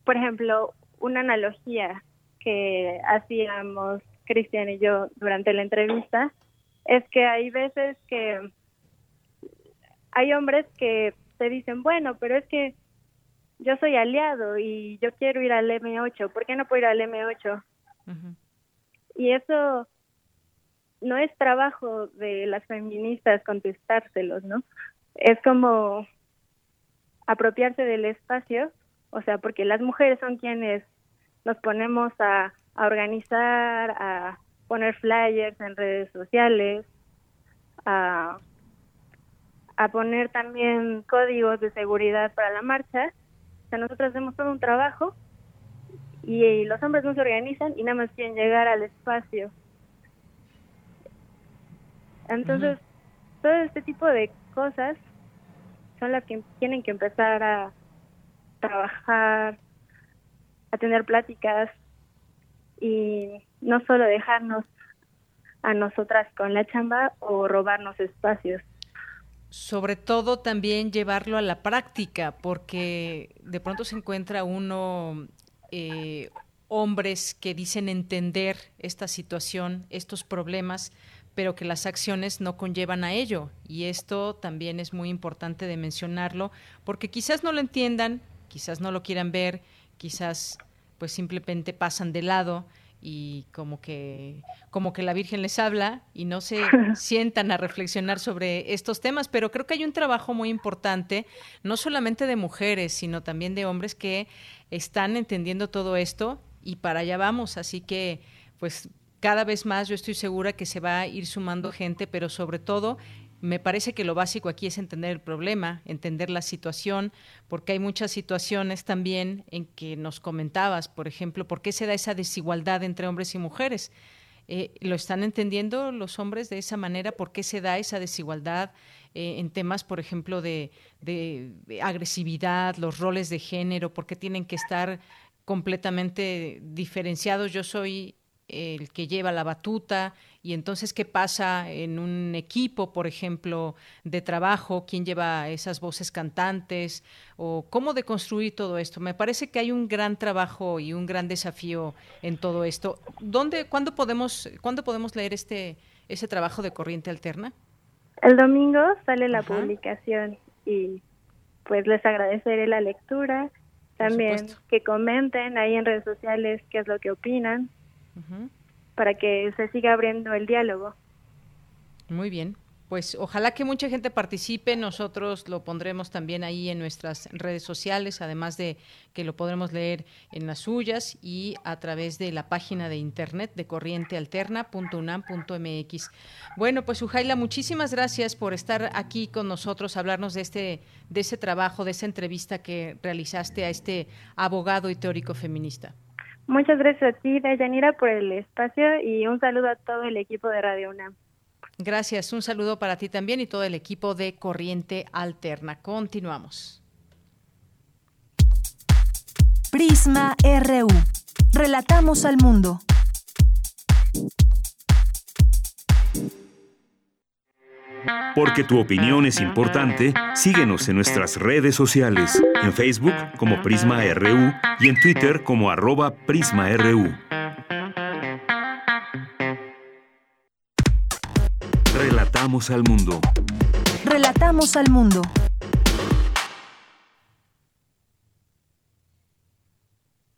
por ejemplo, una analogía que hacíamos Cristian y yo durante la entrevista es que hay veces que hay hombres que te dicen, bueno, pero es que yo soy aliado y yo quiero ir al M8, ¿por qué no puedo ir al M8? Y eso no es trabajo de las feministas contestárselos, ¿no? Es como apropiarse del espacio, o sea, porque las mujeres son quienes nos ponemos a, a organizar, a poner flyers en redes sociales, a, a poner también códigos de seguridad para la marcha. O sea, nosotros hacemos todo un trabajo y, los hombres no se organizan y nada más quieren llegar al espacio. Entonces, todo este tipo de cosas son las que tienen que empezar a trabajar, a tener pláticas y no solo dejarnos a nosotras con la chamba o robarnos espacios. sobre todo también llevarlo a la práctica, porque de pronto se encuentra uno eh, hombres que dicen entender esta situación, estos problemas, pero que las acciones no conllevan a ello. Y esto también es muy importante de mencionarlo, porque quizás no lo entiendan, quizás no lo quieran ver, quizás pues simplemente pasan de lado y como que como que la Virgen les habla y no se sientan a reflexionar sobre estos temas, pero creo que hay un trabajo muy importante, no solamente de mujeres, sino también de hombres que están entendiendo todo esto y para allá vamos, así que pues cada vez más yo estoy segura que se va a ir sumando gente, pero sobre todo me parece que lo básico aquí es entender el problema, entender la situación, porque hay muchas situaciones también en que nos comentabas, por ejemplo, por qué se da esa desigualdad entre hombres y mujeres. Eh, ¿Lo están entendiendo los hombres de esa manera? ¿Por qué se da esa desigualdad eh, en temas, por ejemplo, de, de- de agresividad, los roles de género? ¿Por qué tienen que estar completamente diferenciados? Yo soy el que lleva la batuta y entonces qué pasa en un equipo, por ejemplo, de trabajo, quién lleva esas voces cantantes o cómo deconstruir todo esto. Me parece que hay un gran trabajo y un gran desafío en todo esto. ¿Dónde, cuándo podemos, cuándo podemos leer este ese trabajo de corriente alterna? El domingo sale la publicación y pues les agradeceré la lectura, también que comenten ahí en redes sociales qué es lo que opinan Para que se siga abriendo el diálogo. Muy bien. Pues ojalá que mucha gente participe. Nosotros lo pondremos también ahí en nuestras redes sociales, además de que lo podremos leer en las suyas y a través de la página de internet de corrientealterna.unam.mx. Bueno, pues Ujaila, muchísimas gracias por estar aquí con nosotros, hablarnos de este, de ese trabajo, de esa entrevista que realizaste a este abogado y teórico feminista. Muchas gracias a ti, Dayanira, por el espacio y un saludo a todo el equipo de Radio UNAM. Gracias. Un saludo para ti también y todo el equipo de Corriente Alterna. Continuamos. Prisma RU. Relatamos al mundo. Porque tu opinión es importante, síguenos en nuestras redes sociales, en Facebook como Prisma RU y en Twitter como arroba PrismaRU. Relatamos al mundo. Relatamos al mundo.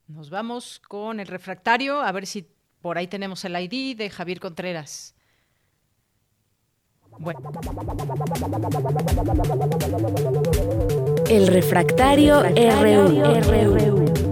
Nos vamos con el refractario, a ver si por ahí tenemos el ID de Javier Contreras. Bueno. El refractario RU.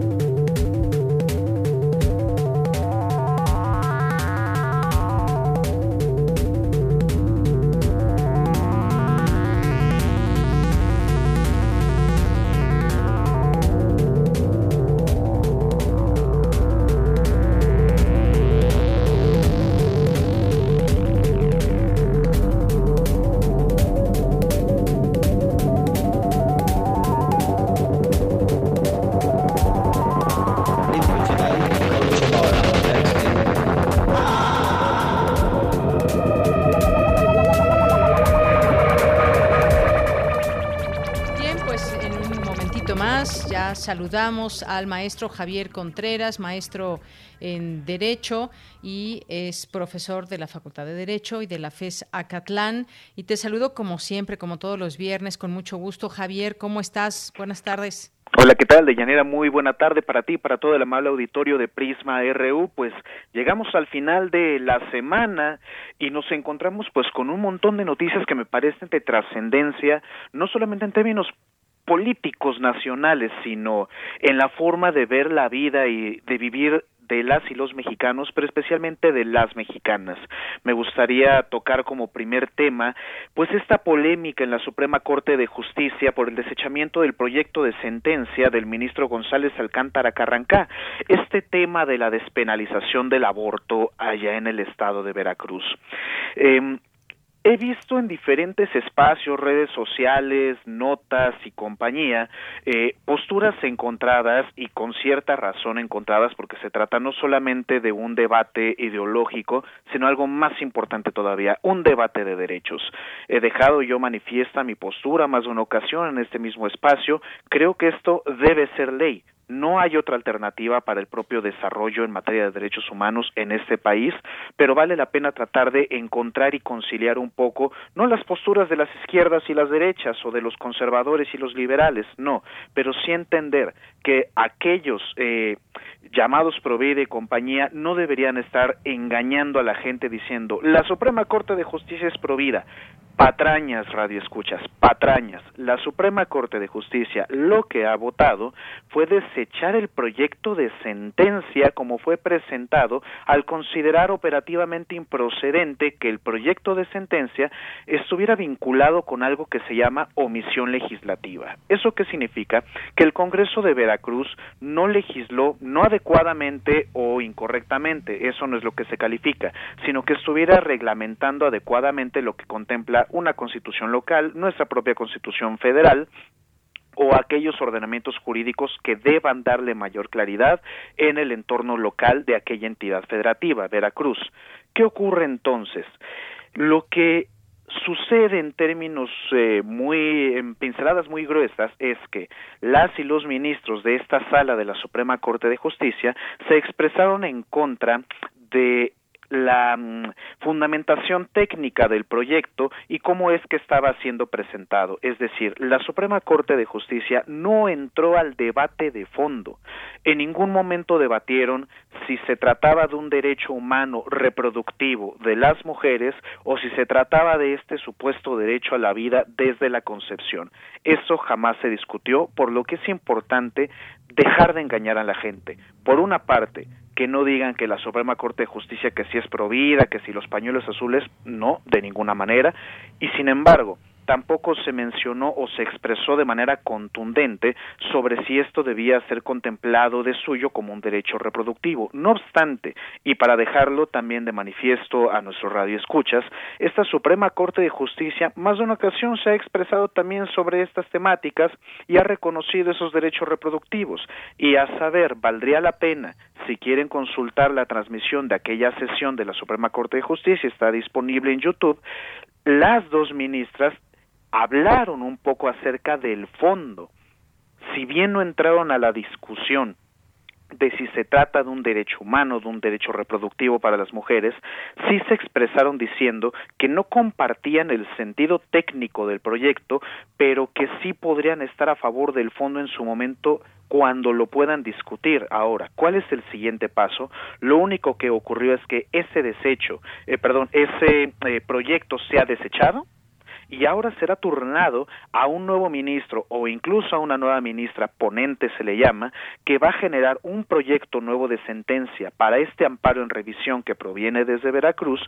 Saludamos al maestro Javier Contreras, maestro en Derecho y es profesor de la Facultad de Derecho y de la FES Acatlán. Y te saludo como siempre, como todos los viernes, con mucho gusto. Javier, ¿cómo estás? Buenas tardes. Hola, ¿qué tal? Deyanira, muy buena tarde para ti, para todo el amable auditorio de Prisma RU. Pues llegamos al final de la semana y nos encontramos pues con un montón de noticias que me parecen de trascendencia, no solamente en términos políticos nacionales, sino en la forma de ver la vida y de vivir de las y los mexicanos, pero especialmente de las mexicanas. Me gustaría tocar como primer tema, pues esta polémica en la Suprema Corte de Justicia por el desechamiento del proyecto de sentencia del ministro González Alcántara Carrancá, este tema de la despenalización del aborto allá en el estado de Veracruz. Eh, He visto en diferentes espacios, redes sociales, notas y compañía, eh, posturas encontradas y con cierta razón encontradas porque se trata no solamente de un debate ideológico, sino algo más importante todavía, un debate de derechos. He dejado yo manifiesta mi postura más de una ocasión en este mismo espacio. Creo que esto debe ser ley no hay otra alternativa para el propio desarrollo en materia de derechos humanos en este país, pero vale la pena tratar de encontrar y conciliar un poco no las posturas de las izquierdas y las derechas o de los conservadores y los liberales, no, pero sí entender que aquellos eh, llamados Provide y compañía no deberían estar engañando a la gente diciendo la Suprema Corte de Justicia es provida. Patrañas, radio escuchas, patrañas. La Suprema Corte de Justicia lo que ha votado fue desechar el proyecto de sentencia como fue presentado al considerar operativamente improcedente que el proyecto de sentencia estuviera vinculado con algo que se llama omisión legislativa. ¿Eso qué significa? Que el Congreso de Veracruz no legisló, no adecuadamente o incorrectamente, eso no es lo que se califica, sino que estuviera reglamentando adecuadamente lo que contempla una constitución local, nuestra propia constitución federal, o aquellos ordenamientos jurídicos que deban darle mayor claridad en el entorno local de aquella entidad federativa, Veracruz. ¿Qué ocurre entonces? Lo que sucede en términos eh, muy en pinceladas muy gruesas es que las y los ministros de esta sala de la Suprema Corte de Justicia se expresaron en contra de la mm, fundamentación técnica del proyecto y cómo es que estaba siendo presentado. Es decir, la Suprema Corte de Justicia no entró al debate de fondo. En ningún momento debatieron si se trataba de un derecho humano reproductivo de las mujeres o si se trataba de este supuesto derecho a la vida desde la concepción. Eso jamás se discutió, por lo que es importante dejar de engañar a la gente. Por una parte, que no digan que la Suprema Corte de Justicia que si es provida, que si los pañuelos azules, no, de ninguna manera. Y sin embargo, tampoco se mencionó o se expresó de manera contundente sobre si esto debía ser contemplado de suyo como un derecho reproductivo. No obstante, y para dejarlo también de manifiesto a nuestro radio escuchas, esta Suprema Corte de Justicia más de una ocasión se ha expresado también sobre estas temáticas y ha reconocido esos derechos reproductivos. Y a saber, valdría la pena, si quieren consultar la transmisión de aquella sesión de la Suprema Corte de Justicia, está disponible en YouTube, las dos ministras hablaron un poco acerca del fondo. Si bien no entraron a la discusión de si se trata de un derecho humano, de un derecho reproductivo para las mujeres, sí se expresaron diciendo que no compartían el sentido técnico del proyecto, pero que sí podrían estar a favor del fondo en su momento cuando lo puedan discutir. Ahora, ¿cuál es el siguiente paso? Lo único que ocurrió es que ese desecho, eh, perdón, ese eh, proyecto se ha desechado, y ahora será turnado a un nuevo ministro o incluso a una nueva ministra ponente se le llama que va a generar un proyecto nuevo de sentencia para este amparo en revisión que proviene desde Veracruz.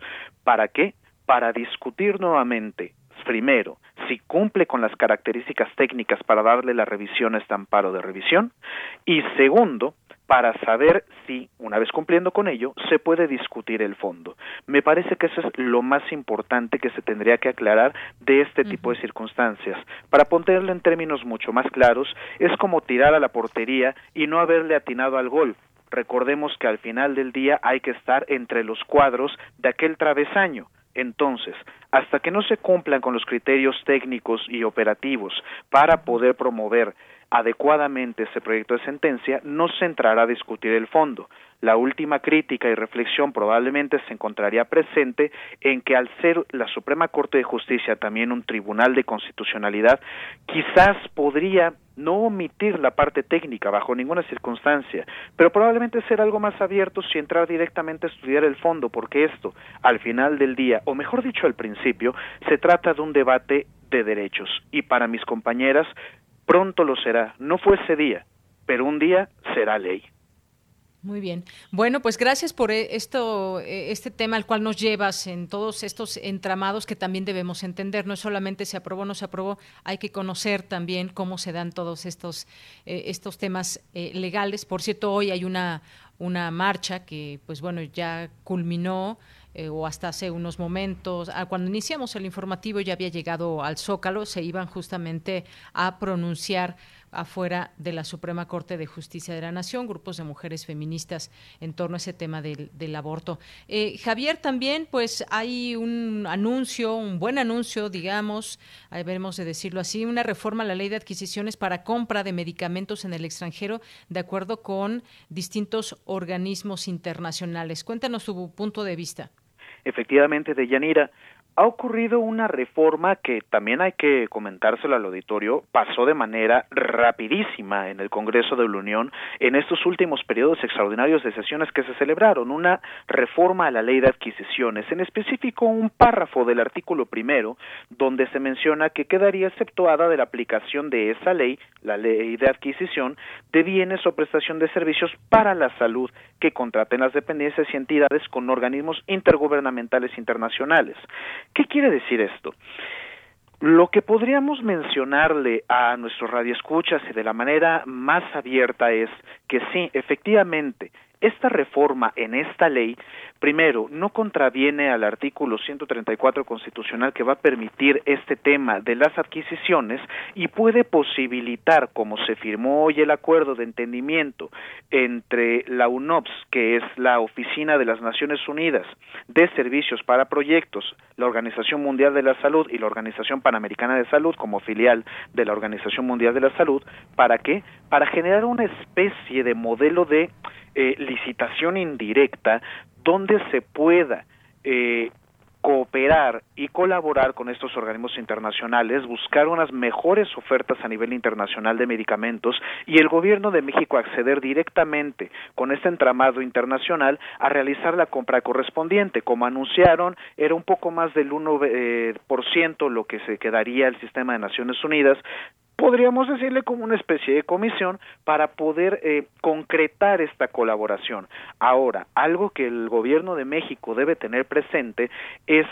Para qué para discutir nuevamente primero, si cumple con las características técnicas para darle la revisión a este amparo de revisión, y segundo, para saber si, una vez cumpliendo con ello, se puede discutir el fondo. Me parece que eso es lo más importante que se tendría que aclarar de este tipo de circunstancias. Para ponerlo en términos mucho más claros, es como tirar a la portería y no haberle atinado al gol. Recordemos que al final del día hay que estar entre los cuadros de aquel travesaño. Entonces, hasta que no se cumplan con los criterios técnicos y operativos para poder promover adecuadamente ese proyecto de sentencia, no se entrará a discutir el fondo. La última crítica y reflexión probablemente se encontraría presente en que al ser la Suprema Corte de Justicia también un tribunal de constitucionalidad, quizás podría no omitir la parte técnica bajo ninguna circunstancia, pero probablemente ser algo más abierto si entrar directamente a estudiar el fondo, porque esto, al final del día, o mejor dicho al principio, se trata de un debate de derechos. Y para mis compañeras, pronto lo será. No fue ese día, pero un día será ley. Muy bien. Bueno, pues gracias por e, esto, e, este tema al cual nos llevas en todos estos entramados que también debemos entender. No solamente se aprobó, no se aprobó, hay que conocer también cómo se dan todos estos, eh, estos temas eh, legales. Por cierto, hoy hay una, una marcha que, pues bueno, ya culminó. Eh, o hasta hace unos momentos, ah, cuando iniciamos el informativo ya había llegado al Zócalo, se iban justamente a pronunciar afuera de la Suprema Corte de Justicia de la Nación, grupos de mujeres feministas en torno a ese tema del, aborto. Eh, Javier, también pues hay un anuncio, un buen anuncio, digamos, ahí veremos de decirlo así, una reforma a la ley de adquisiciones para compra de medicamentos en el extranjero de acuerdo con distintos organismos internacionales. Cuéntanos tu punto de vista. Efectivamente, Deyanira, ha ocurrido una reforma que también hay que comentárselo al auditorio, pasó de manera rapidísima en el Congreso de la Unión en estos últimos periodos extraordinarios de sesiones que se celebraron, una reforma a la ley de adquisiciones, en específico un párrafo del artículo primero, donde se menciona que quedaría exceptuada de la aplicación de esa ley, la ley de adquisición, de bienes o prestación de servicios para la salud que contraten las dependencias y entidades con organismos intergubernamentales internacionales. ¿Qué quiere decir esto? Lo que podríamos mencionarle a nuestros radioescuchas y de la manera más abierta es que sí, efectivamente, esta reforma en esta ley, primero, no contraviene al artículo 134 constitucional que va a permitir este tema de las adquisiciones y puede posibilitar, como se firmó hoy el acuerdo de entendimiento entre la UNOPS, que es la Oficina de las Naciones Unidas de Servicios para Proyectos, la Organización Mundial de la Salud y la Organización Panamericana de Salud como filial de la Organización Mundial de la Salud, ¿para qué? Para generar una especie de modelo de eh, licitación indirecta donde se pueda eh, cooperar y colaborar con estos organismos internacionales, buscar unas mejores ofertas a nivel internacional de medicamentos y el gobierno de México acceder directamente con este entramado internacional a realizar la compra correspondiente. Como anunciaron, era un poco más del 1% eh, por ciento lo que se quedaría el sistema de Naciones Unidas, podríamos decirle como una especie de comisión para poder eh, concretar esta colaboración. Ahora, algo que el gobierno de México debe tener presente es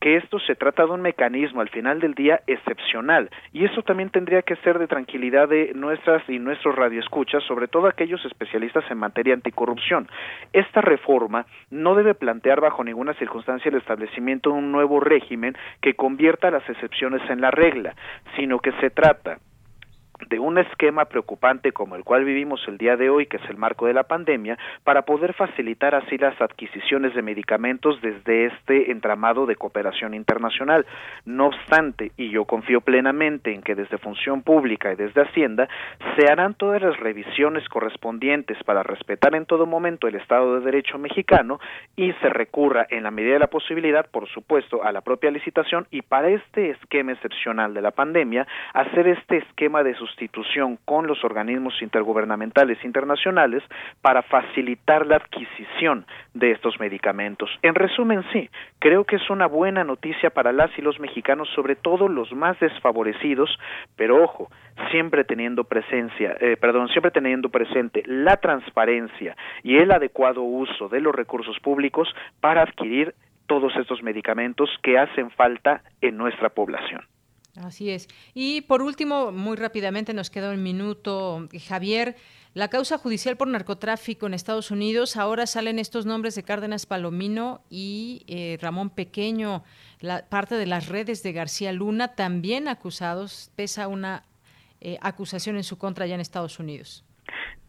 que esto se trata de un mecanismo al final del día excepcional y eso también tendría que ser de tranquilidad de nuestras y nuestros radioescuchas, sobre todo aquellos especialistas en materia anticorrupción. Esta reforma no debe plantear bajo ninguna circunstancia el establecimiento de un nuevo régimen que convierta las excepciones en la regla, sino que se trata de un esquema preocupante como el cual vivimos el día de hoy, que es el marco de la pandemia, para poder facilitar así las adquisiciones de medicamentos desde este entramado de cooperación internacional. No obstante, y yo confío plenamente en que desde Función Pública y desde Hacienda se harán todas las revisiones correspondientes para respetar en todo momento el Estado de Derecho mexicano y se recurra en la medida de la posibilidad, por supuesto, a la propia licitación y para este esquema excepcional de la pandemia, hacer este esquema de sustitución con los organismos intergubernamentales internacionales para facilitar la adquisición de estos medicamentos. En resumen, sí, creo que es una buena noticia para las y los mexicanos, sobre todo los más desfavorecidos, pero ojo, siempre teniendo presencia, eh, perdón, siempre teniendo presente la transparencia y el adecuado uso de los recursos públicos para adquirir todos estos medicamentos que hacen falta en nuestra población. Así es. Y por último, muy rápidamente, nos queda un minuto, Javier. La causa judicial por narcotráfico en Estados Unidos, ahora salen estos nombres de Cárdenas Palomino y eh, Ramón Pequeño, la, parte de las redes de García Luna, también acusados, pesa una eh, acusación en su contra ya en Estados Unidos.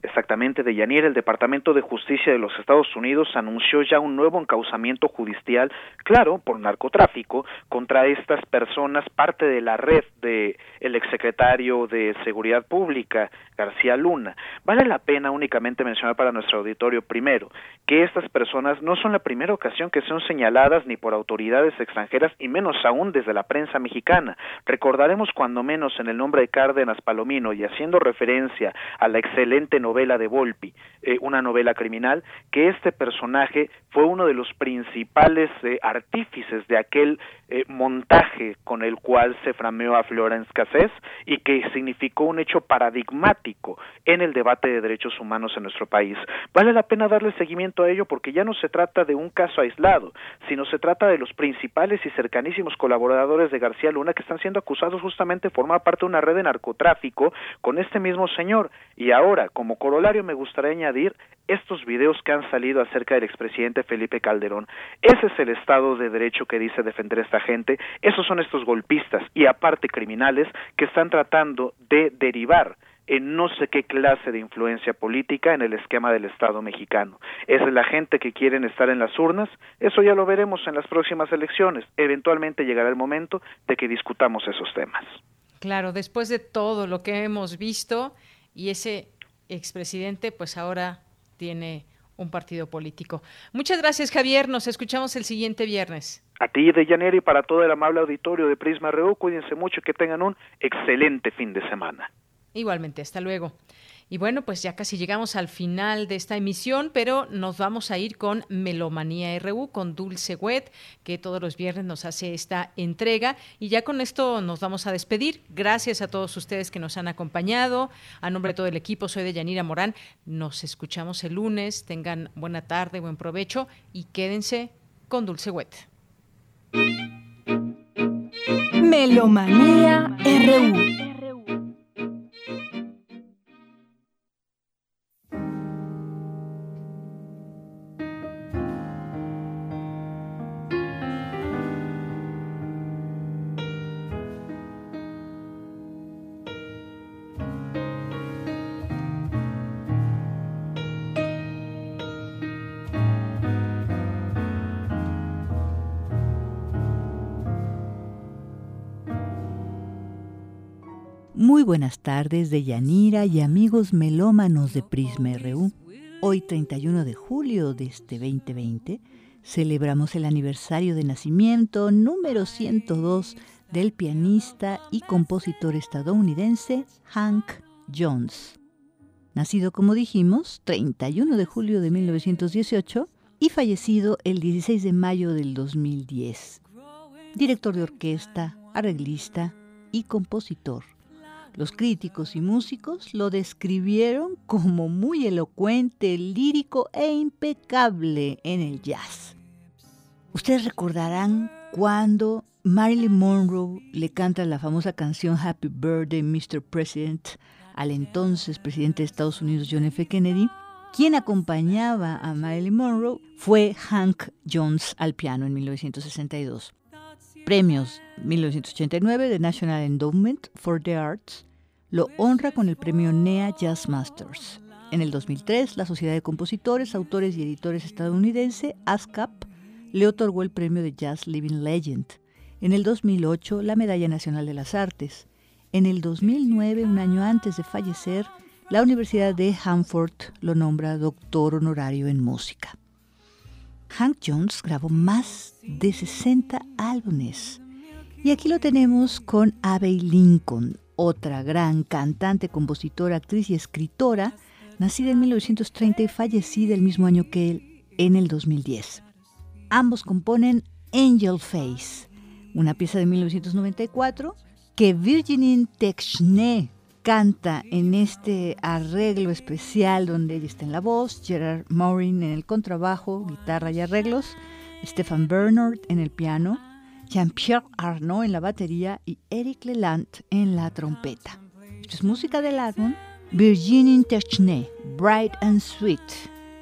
Exactamente, de Yanir, el Departamento de Justicia de los Estados Unidos anunció ya un nuevo encauzamiento judicial, claro, por narcotráfico, contra estas personas, parte de la red de el exsecretario de Seguridad Pública, García Luna. Vale la pena únicamente mencionar para nuestro auditorio primero que estas personas no son la primera ocasión que son señaladas ni por autoridades extranjeras y menos aún desde la prensa mexicana. Recordaremos cuando menos en el nombre de Cárdenas Palomino y haciendo referencia a la excelente novela de Volpi, eh, una novela criminal, que este personaje fue uno de los principales eh, artífices de aquel eh, montaje con el cual se frameó a Florence Cassés y que significó un hecho paradigmático en el debate de derechos humanos en nuestro país. Vale la pena darle seguimiento a ello porque ya no se trata de un caso aislado, sino se trata de los principales y cercanísimos colaboradores de García Luna que están siendo acusados justamente de formar parte de una red de narcotráfico con este mismo señor. Y ahora, como corolario, me gustaría añadir estos videos que han salido acerca del expresidente Felipe Calderón. Ese es el Estado de Derecho que dice defender esta gente. Esos son estos golpistas y aparte criminales que están tratando de derivar en no sé qué clase de influencia política en el esquema del Estado mexicano. ¿Es la gente que quieren estar en las urnas? Eso ya lo veremos en las próximas elecciones. Eventualmente llegará el momento de que discutamos esos temas. Claro, después de todo lo que hemos visto y ese expresidente, pues ahora tiene un partido político. Muchas gracias, Javier. Nos escuchamos el siguiente viernes. A ti, de Janero, y para todo el amable auditorio de Prisma Reu, cuídense mucho y que tengan un excelente fin de semana. Igualmente, hasta luego. Y bueno, pues ya casi llegamos al final de esta emisión, pero nos vamos a ir con Melomanía RU, con Dulce Wet, que todos los viernes nos hace esta entrega. Y ya con esto nos vamos a despedir. Gracias a todos ustedes que nos han acompañado. A nombre de todo el equipo, soy de Yanira Morán. Nos escuchamos el lunes. Tengan buena tarde, buen provecho y quédense con Dulce Wet. Melomanía RU. Buenas tardes de Yanira y amigos melómanos de Prisma RU. Hoy 31 de julio de este 2020 celebramos el aniversario de nacimiento número 102 del pianista y compositor estadounidense Hank Jones. Nacido, como dijimos, 31 de julio de 1918 y fallecido el 16 de mayo del 2010. Director de orquesta, arreglista y compositor. Los críticos y músicos lo describieron como muy elocuente, lírico e impecable en el jazz. Ustedes recordarán cuando Marilyn Monroe le canta la famosa canción Happy Birthday, Mr. President, al entonces presidente de Estados Unidos John F. Kennedy. Quien acompañaba a Marilyn Monroe fue Hank Jones al piano en 1962. Premios 1989 de National Endowment for the Arts lo honra con el premio NEA Jazz Masters. En el 2003, la Sociedad de Compositores, Autores y Editores estadounidense, ASCAP, le otorgó el premio de Jazz Living Legend. En el 2008, la Medalla Nacional de las Artes. En el 2009, un año antes de fallecer, la Universidad de Hanford lo nombra doctor honorario en música. Hank Jones grabó más de 60 álbumes. Y aquí lo tenemos con Abbey Lincoln, otra gran cantante, compositora, actriz y escritora, nacida en 1930 y fallecida el mismo año que él, en el 2010. Ambos componen Angel Face, una pieza de 1994 que Virginie Texne canta en este arreglo especial donde ella está en la voz, Gerard Morin en el contrabajo, guitarra y arreglos, Stefan Bernard en el piano, Jean-Pierre Arnaud en la batería y Eric Leland en la trompeta. Esto es música del álbum Virginie Techne, Bright and Sweet,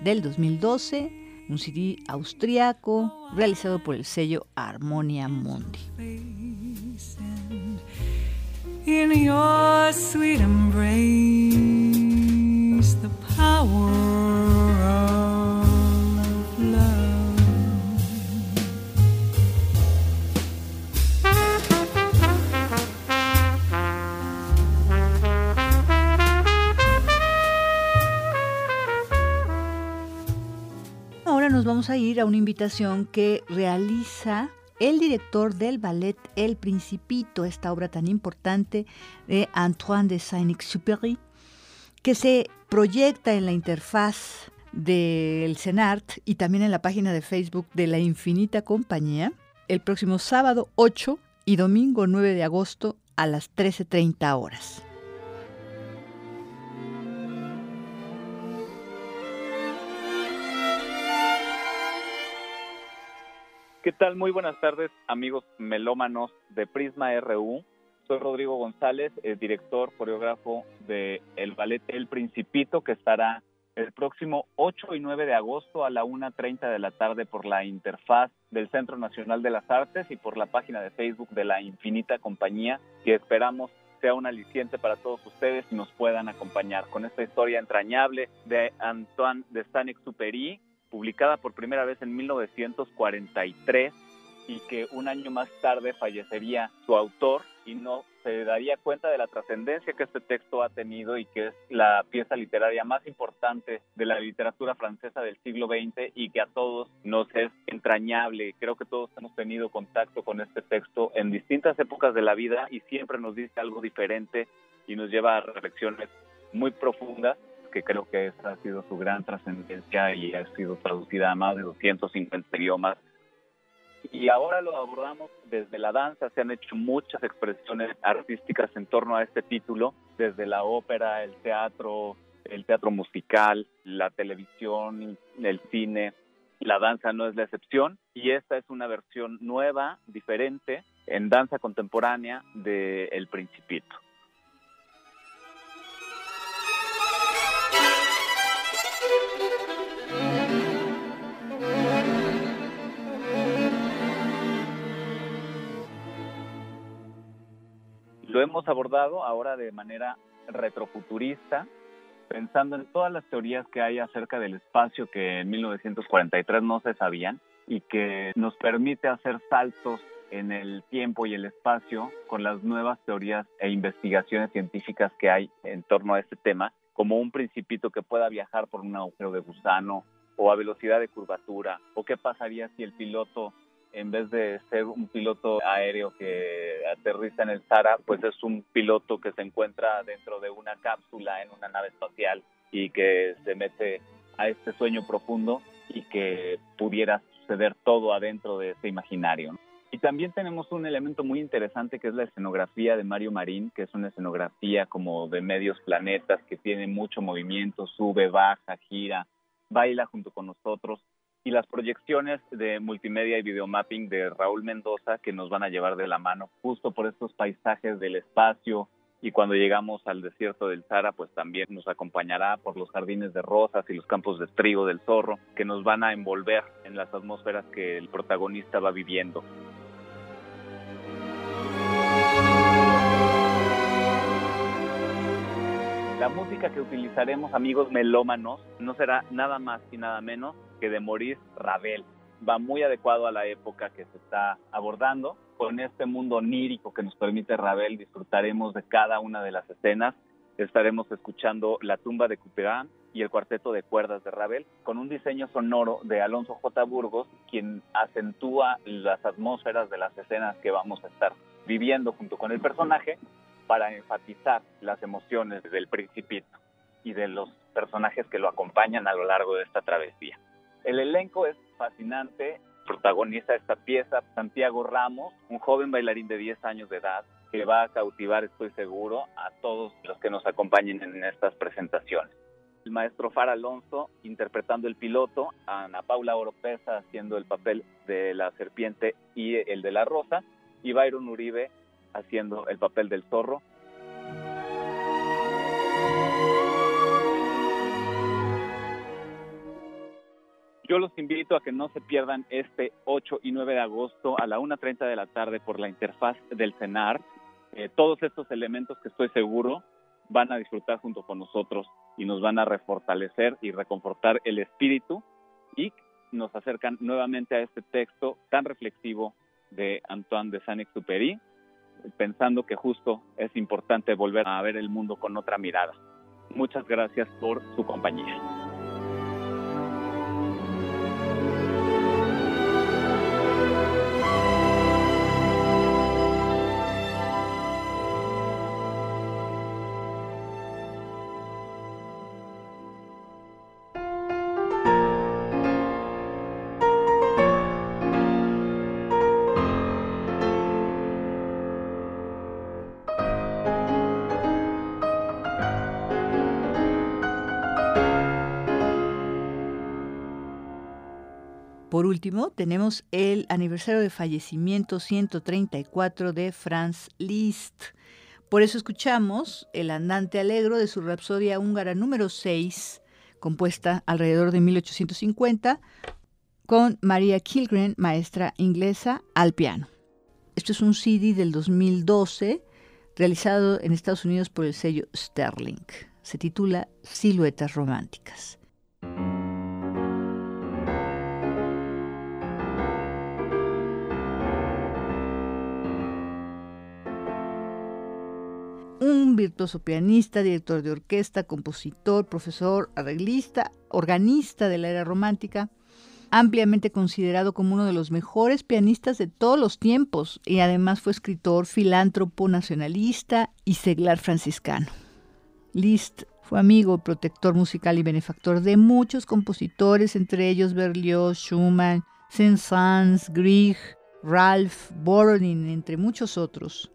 del 2012, un CD austriaco realizado por el sello Harmonia Mundi. In your sweet embrace, the of nos vamos a ir a una invitación que realiza el director del ballet El Principito, esta obra tan importante de Antoine de Saint-Exupéry, que se proyecta en la interfaz del CENART y también en la página de Facebook de la Infinita Compañía el próximo sábado 8 y domingo 9 de agosto a las 13.30 horas. ¿Qué tal? Muy buenas tardes, amigos melómanos de Prisma RU. Soy Rodrigo González, el director coreógrafo de el ballet El Principito, que estará el próximo 8 y 9 de agosto a la 1.30 de la tarde por la interfaz del Centro Nacional de las Artes y por la página de Facebook de la Infinita Compañía, que esperamos sea un aliciente para todos ustedes y nos puedan acompañar con esta historia entrañable de Antoine de Saint-Exupéry, publicada por primera vez en 1943 y que un año más tarde fallecería su autor y no se daría cuenta de la trascendencia que este texto ha tenido y que es la pieza literaria más importante de la literatura francesa del siglo XX y que a todos nos es entrañable. Creo que todos hemos tenido contacto con este texto en distintas épocas de la vida y siempre nos dice algo diferente y nos lleva a reflexiones muy profundas que creo que esa ha sido su gran trascendencia y ha sido traducida a más de 250 idiomas. Y ahora lo abordamos desde la danza, se han hecho muchas expresiones artísticas en torno a este título, desde la ópera, el teatro, el teatro musical, la televisión, el cine, la danza no es la excepción y esta es una versión nueva, diferente, en danza contemporánea de El Principito. Hemos abordado ahora de manera retrofuturista, pensando en todas las teorías que hay acerca del espacio que en 1943 no se sabían y que nos permite hacer saltos en el tiempo y el espacio con las nuevas teorías e investigaciones científicas que hay en torno a este tema, como un principito que pueda viajar por un agujero de gusano o a velocidad de curvatura, o qué pasaría si el piloto en vez de ser un piloto aéreo que aterriza en el Sahara, pues es un piloto que se encuentra dentro de una cápsula en una nave espacial y que se mete a este sueño profundo y que pudiera suceder todo adentro de ese imaginario. Y también tenemos un elemento muy interesante que es la escenografía de Mario Marín, que es una escenografía como de medios planetas que tiene mucho movimiento, sube, baja, gira, baila junto con nosotros y las proyecciones de multimedia y videomapping de Raúl Mendoza que nos van a llevar de la mano justo por estos paisajes del espacio y cuando llegamos al desierto del Sahara pues también nos acompañará por los jardines de rosas y los campos de trigo del zorro que nos van a envolver en las atmósferas que el protagonista va viviendo. La música que utilizaremos, amigos melómanos, no será nada más y nada menos de Maurice Ravel. Va muy adecuado a la época que se está abordando. Con este mundo onírico que nos permite Ravel, disfrutaremos de cada una de las escenas. Estaremos escuchando La tumba de Couperin y el cuarteto de cuerdas de Ravel, con un diseño sonoro de Alonso J. Burgos, quien acentúa las atmósferas de las escenas que vamos a estar viviendo junto con el personaje para enfatizar las emociones del principito y de los personajes que lo acompañan a lo largo de esta travesía. El elenco es fascinante, protagoniza esta pieza Santiago Ramos, un joven bailarín de 10 años de edad que va a cautivar, estoy seguro, a todos los que nos acompañen en estas presentaciones. El maestro Far Alonso interpretando el piloto, Ana Paula Oropesa haciendo el papel de la serpiente y el de la rosa, y Byron Uribe haciendo el papel del zorro. Yo los invito a que no se pierdan este 8 y 9 de agosto a la 1.30 de la tarde por la interfaz del CENAR. Eh, todos estos elementos que estoy seguro van a disfrutar junto con nosotros y nos van a refortalecer y reconfortar el espíritu y nos acercan nuevamente a este texto tan reflexivo de Antoine de Saint-Exupéry, pensando que justo es importante volver a ver el mundo con otra mirada. Muchas gracias por su compañía. Por último, tenemos el aniversario de fallecimiento 134 de Franz Liszt. Por eso escuchamos El andante alegro de su Rapsodia húngara número 6, compuesta alrededor de 1850, con María Kilgren, maestra inglesa, al piano. Esto es un CD del 2012 realizado en Estados Unidos por el sello Sterling. Se titula Siluetas Románticas. Virtuoso pianista, director de orquesta, compositor, profesor, arreglista, organista de la era romántica, ampliamente considerado como uno de los mejores pianistas de todos los tiempos y además fue escritor, filántropo, nacionalista y seglar franciscano. Liszt fue amigo, protector musical y benefactor de muchos compositores, entre ellos Berlioz, Schumann, Saint-Saëns, Grieg, Ralph, Boronin, entre muchos otros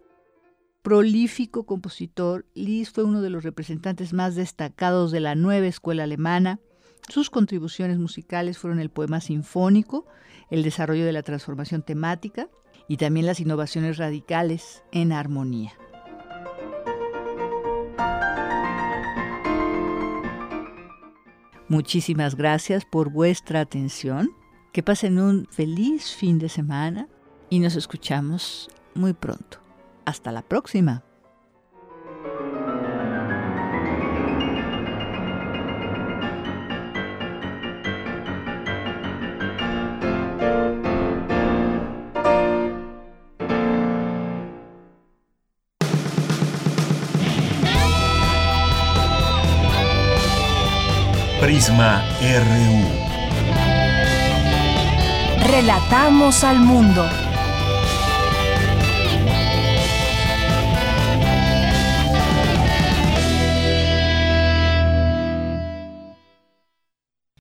prolífico compositor, Liszt fue uno de los representantes más destacados de la nueva escuela alemana. Sus contribuciones musicales fueron el poema sinfónico, el desarrollo de la transformación temática y también las innovaciones radicales en armonía. Muchísimas gracias por vuestra atención. Que pasen un feliz fin de semana y nos escuchamos muy pronto. Hasta la próxima. Prisma RU. Relatamos al mundo.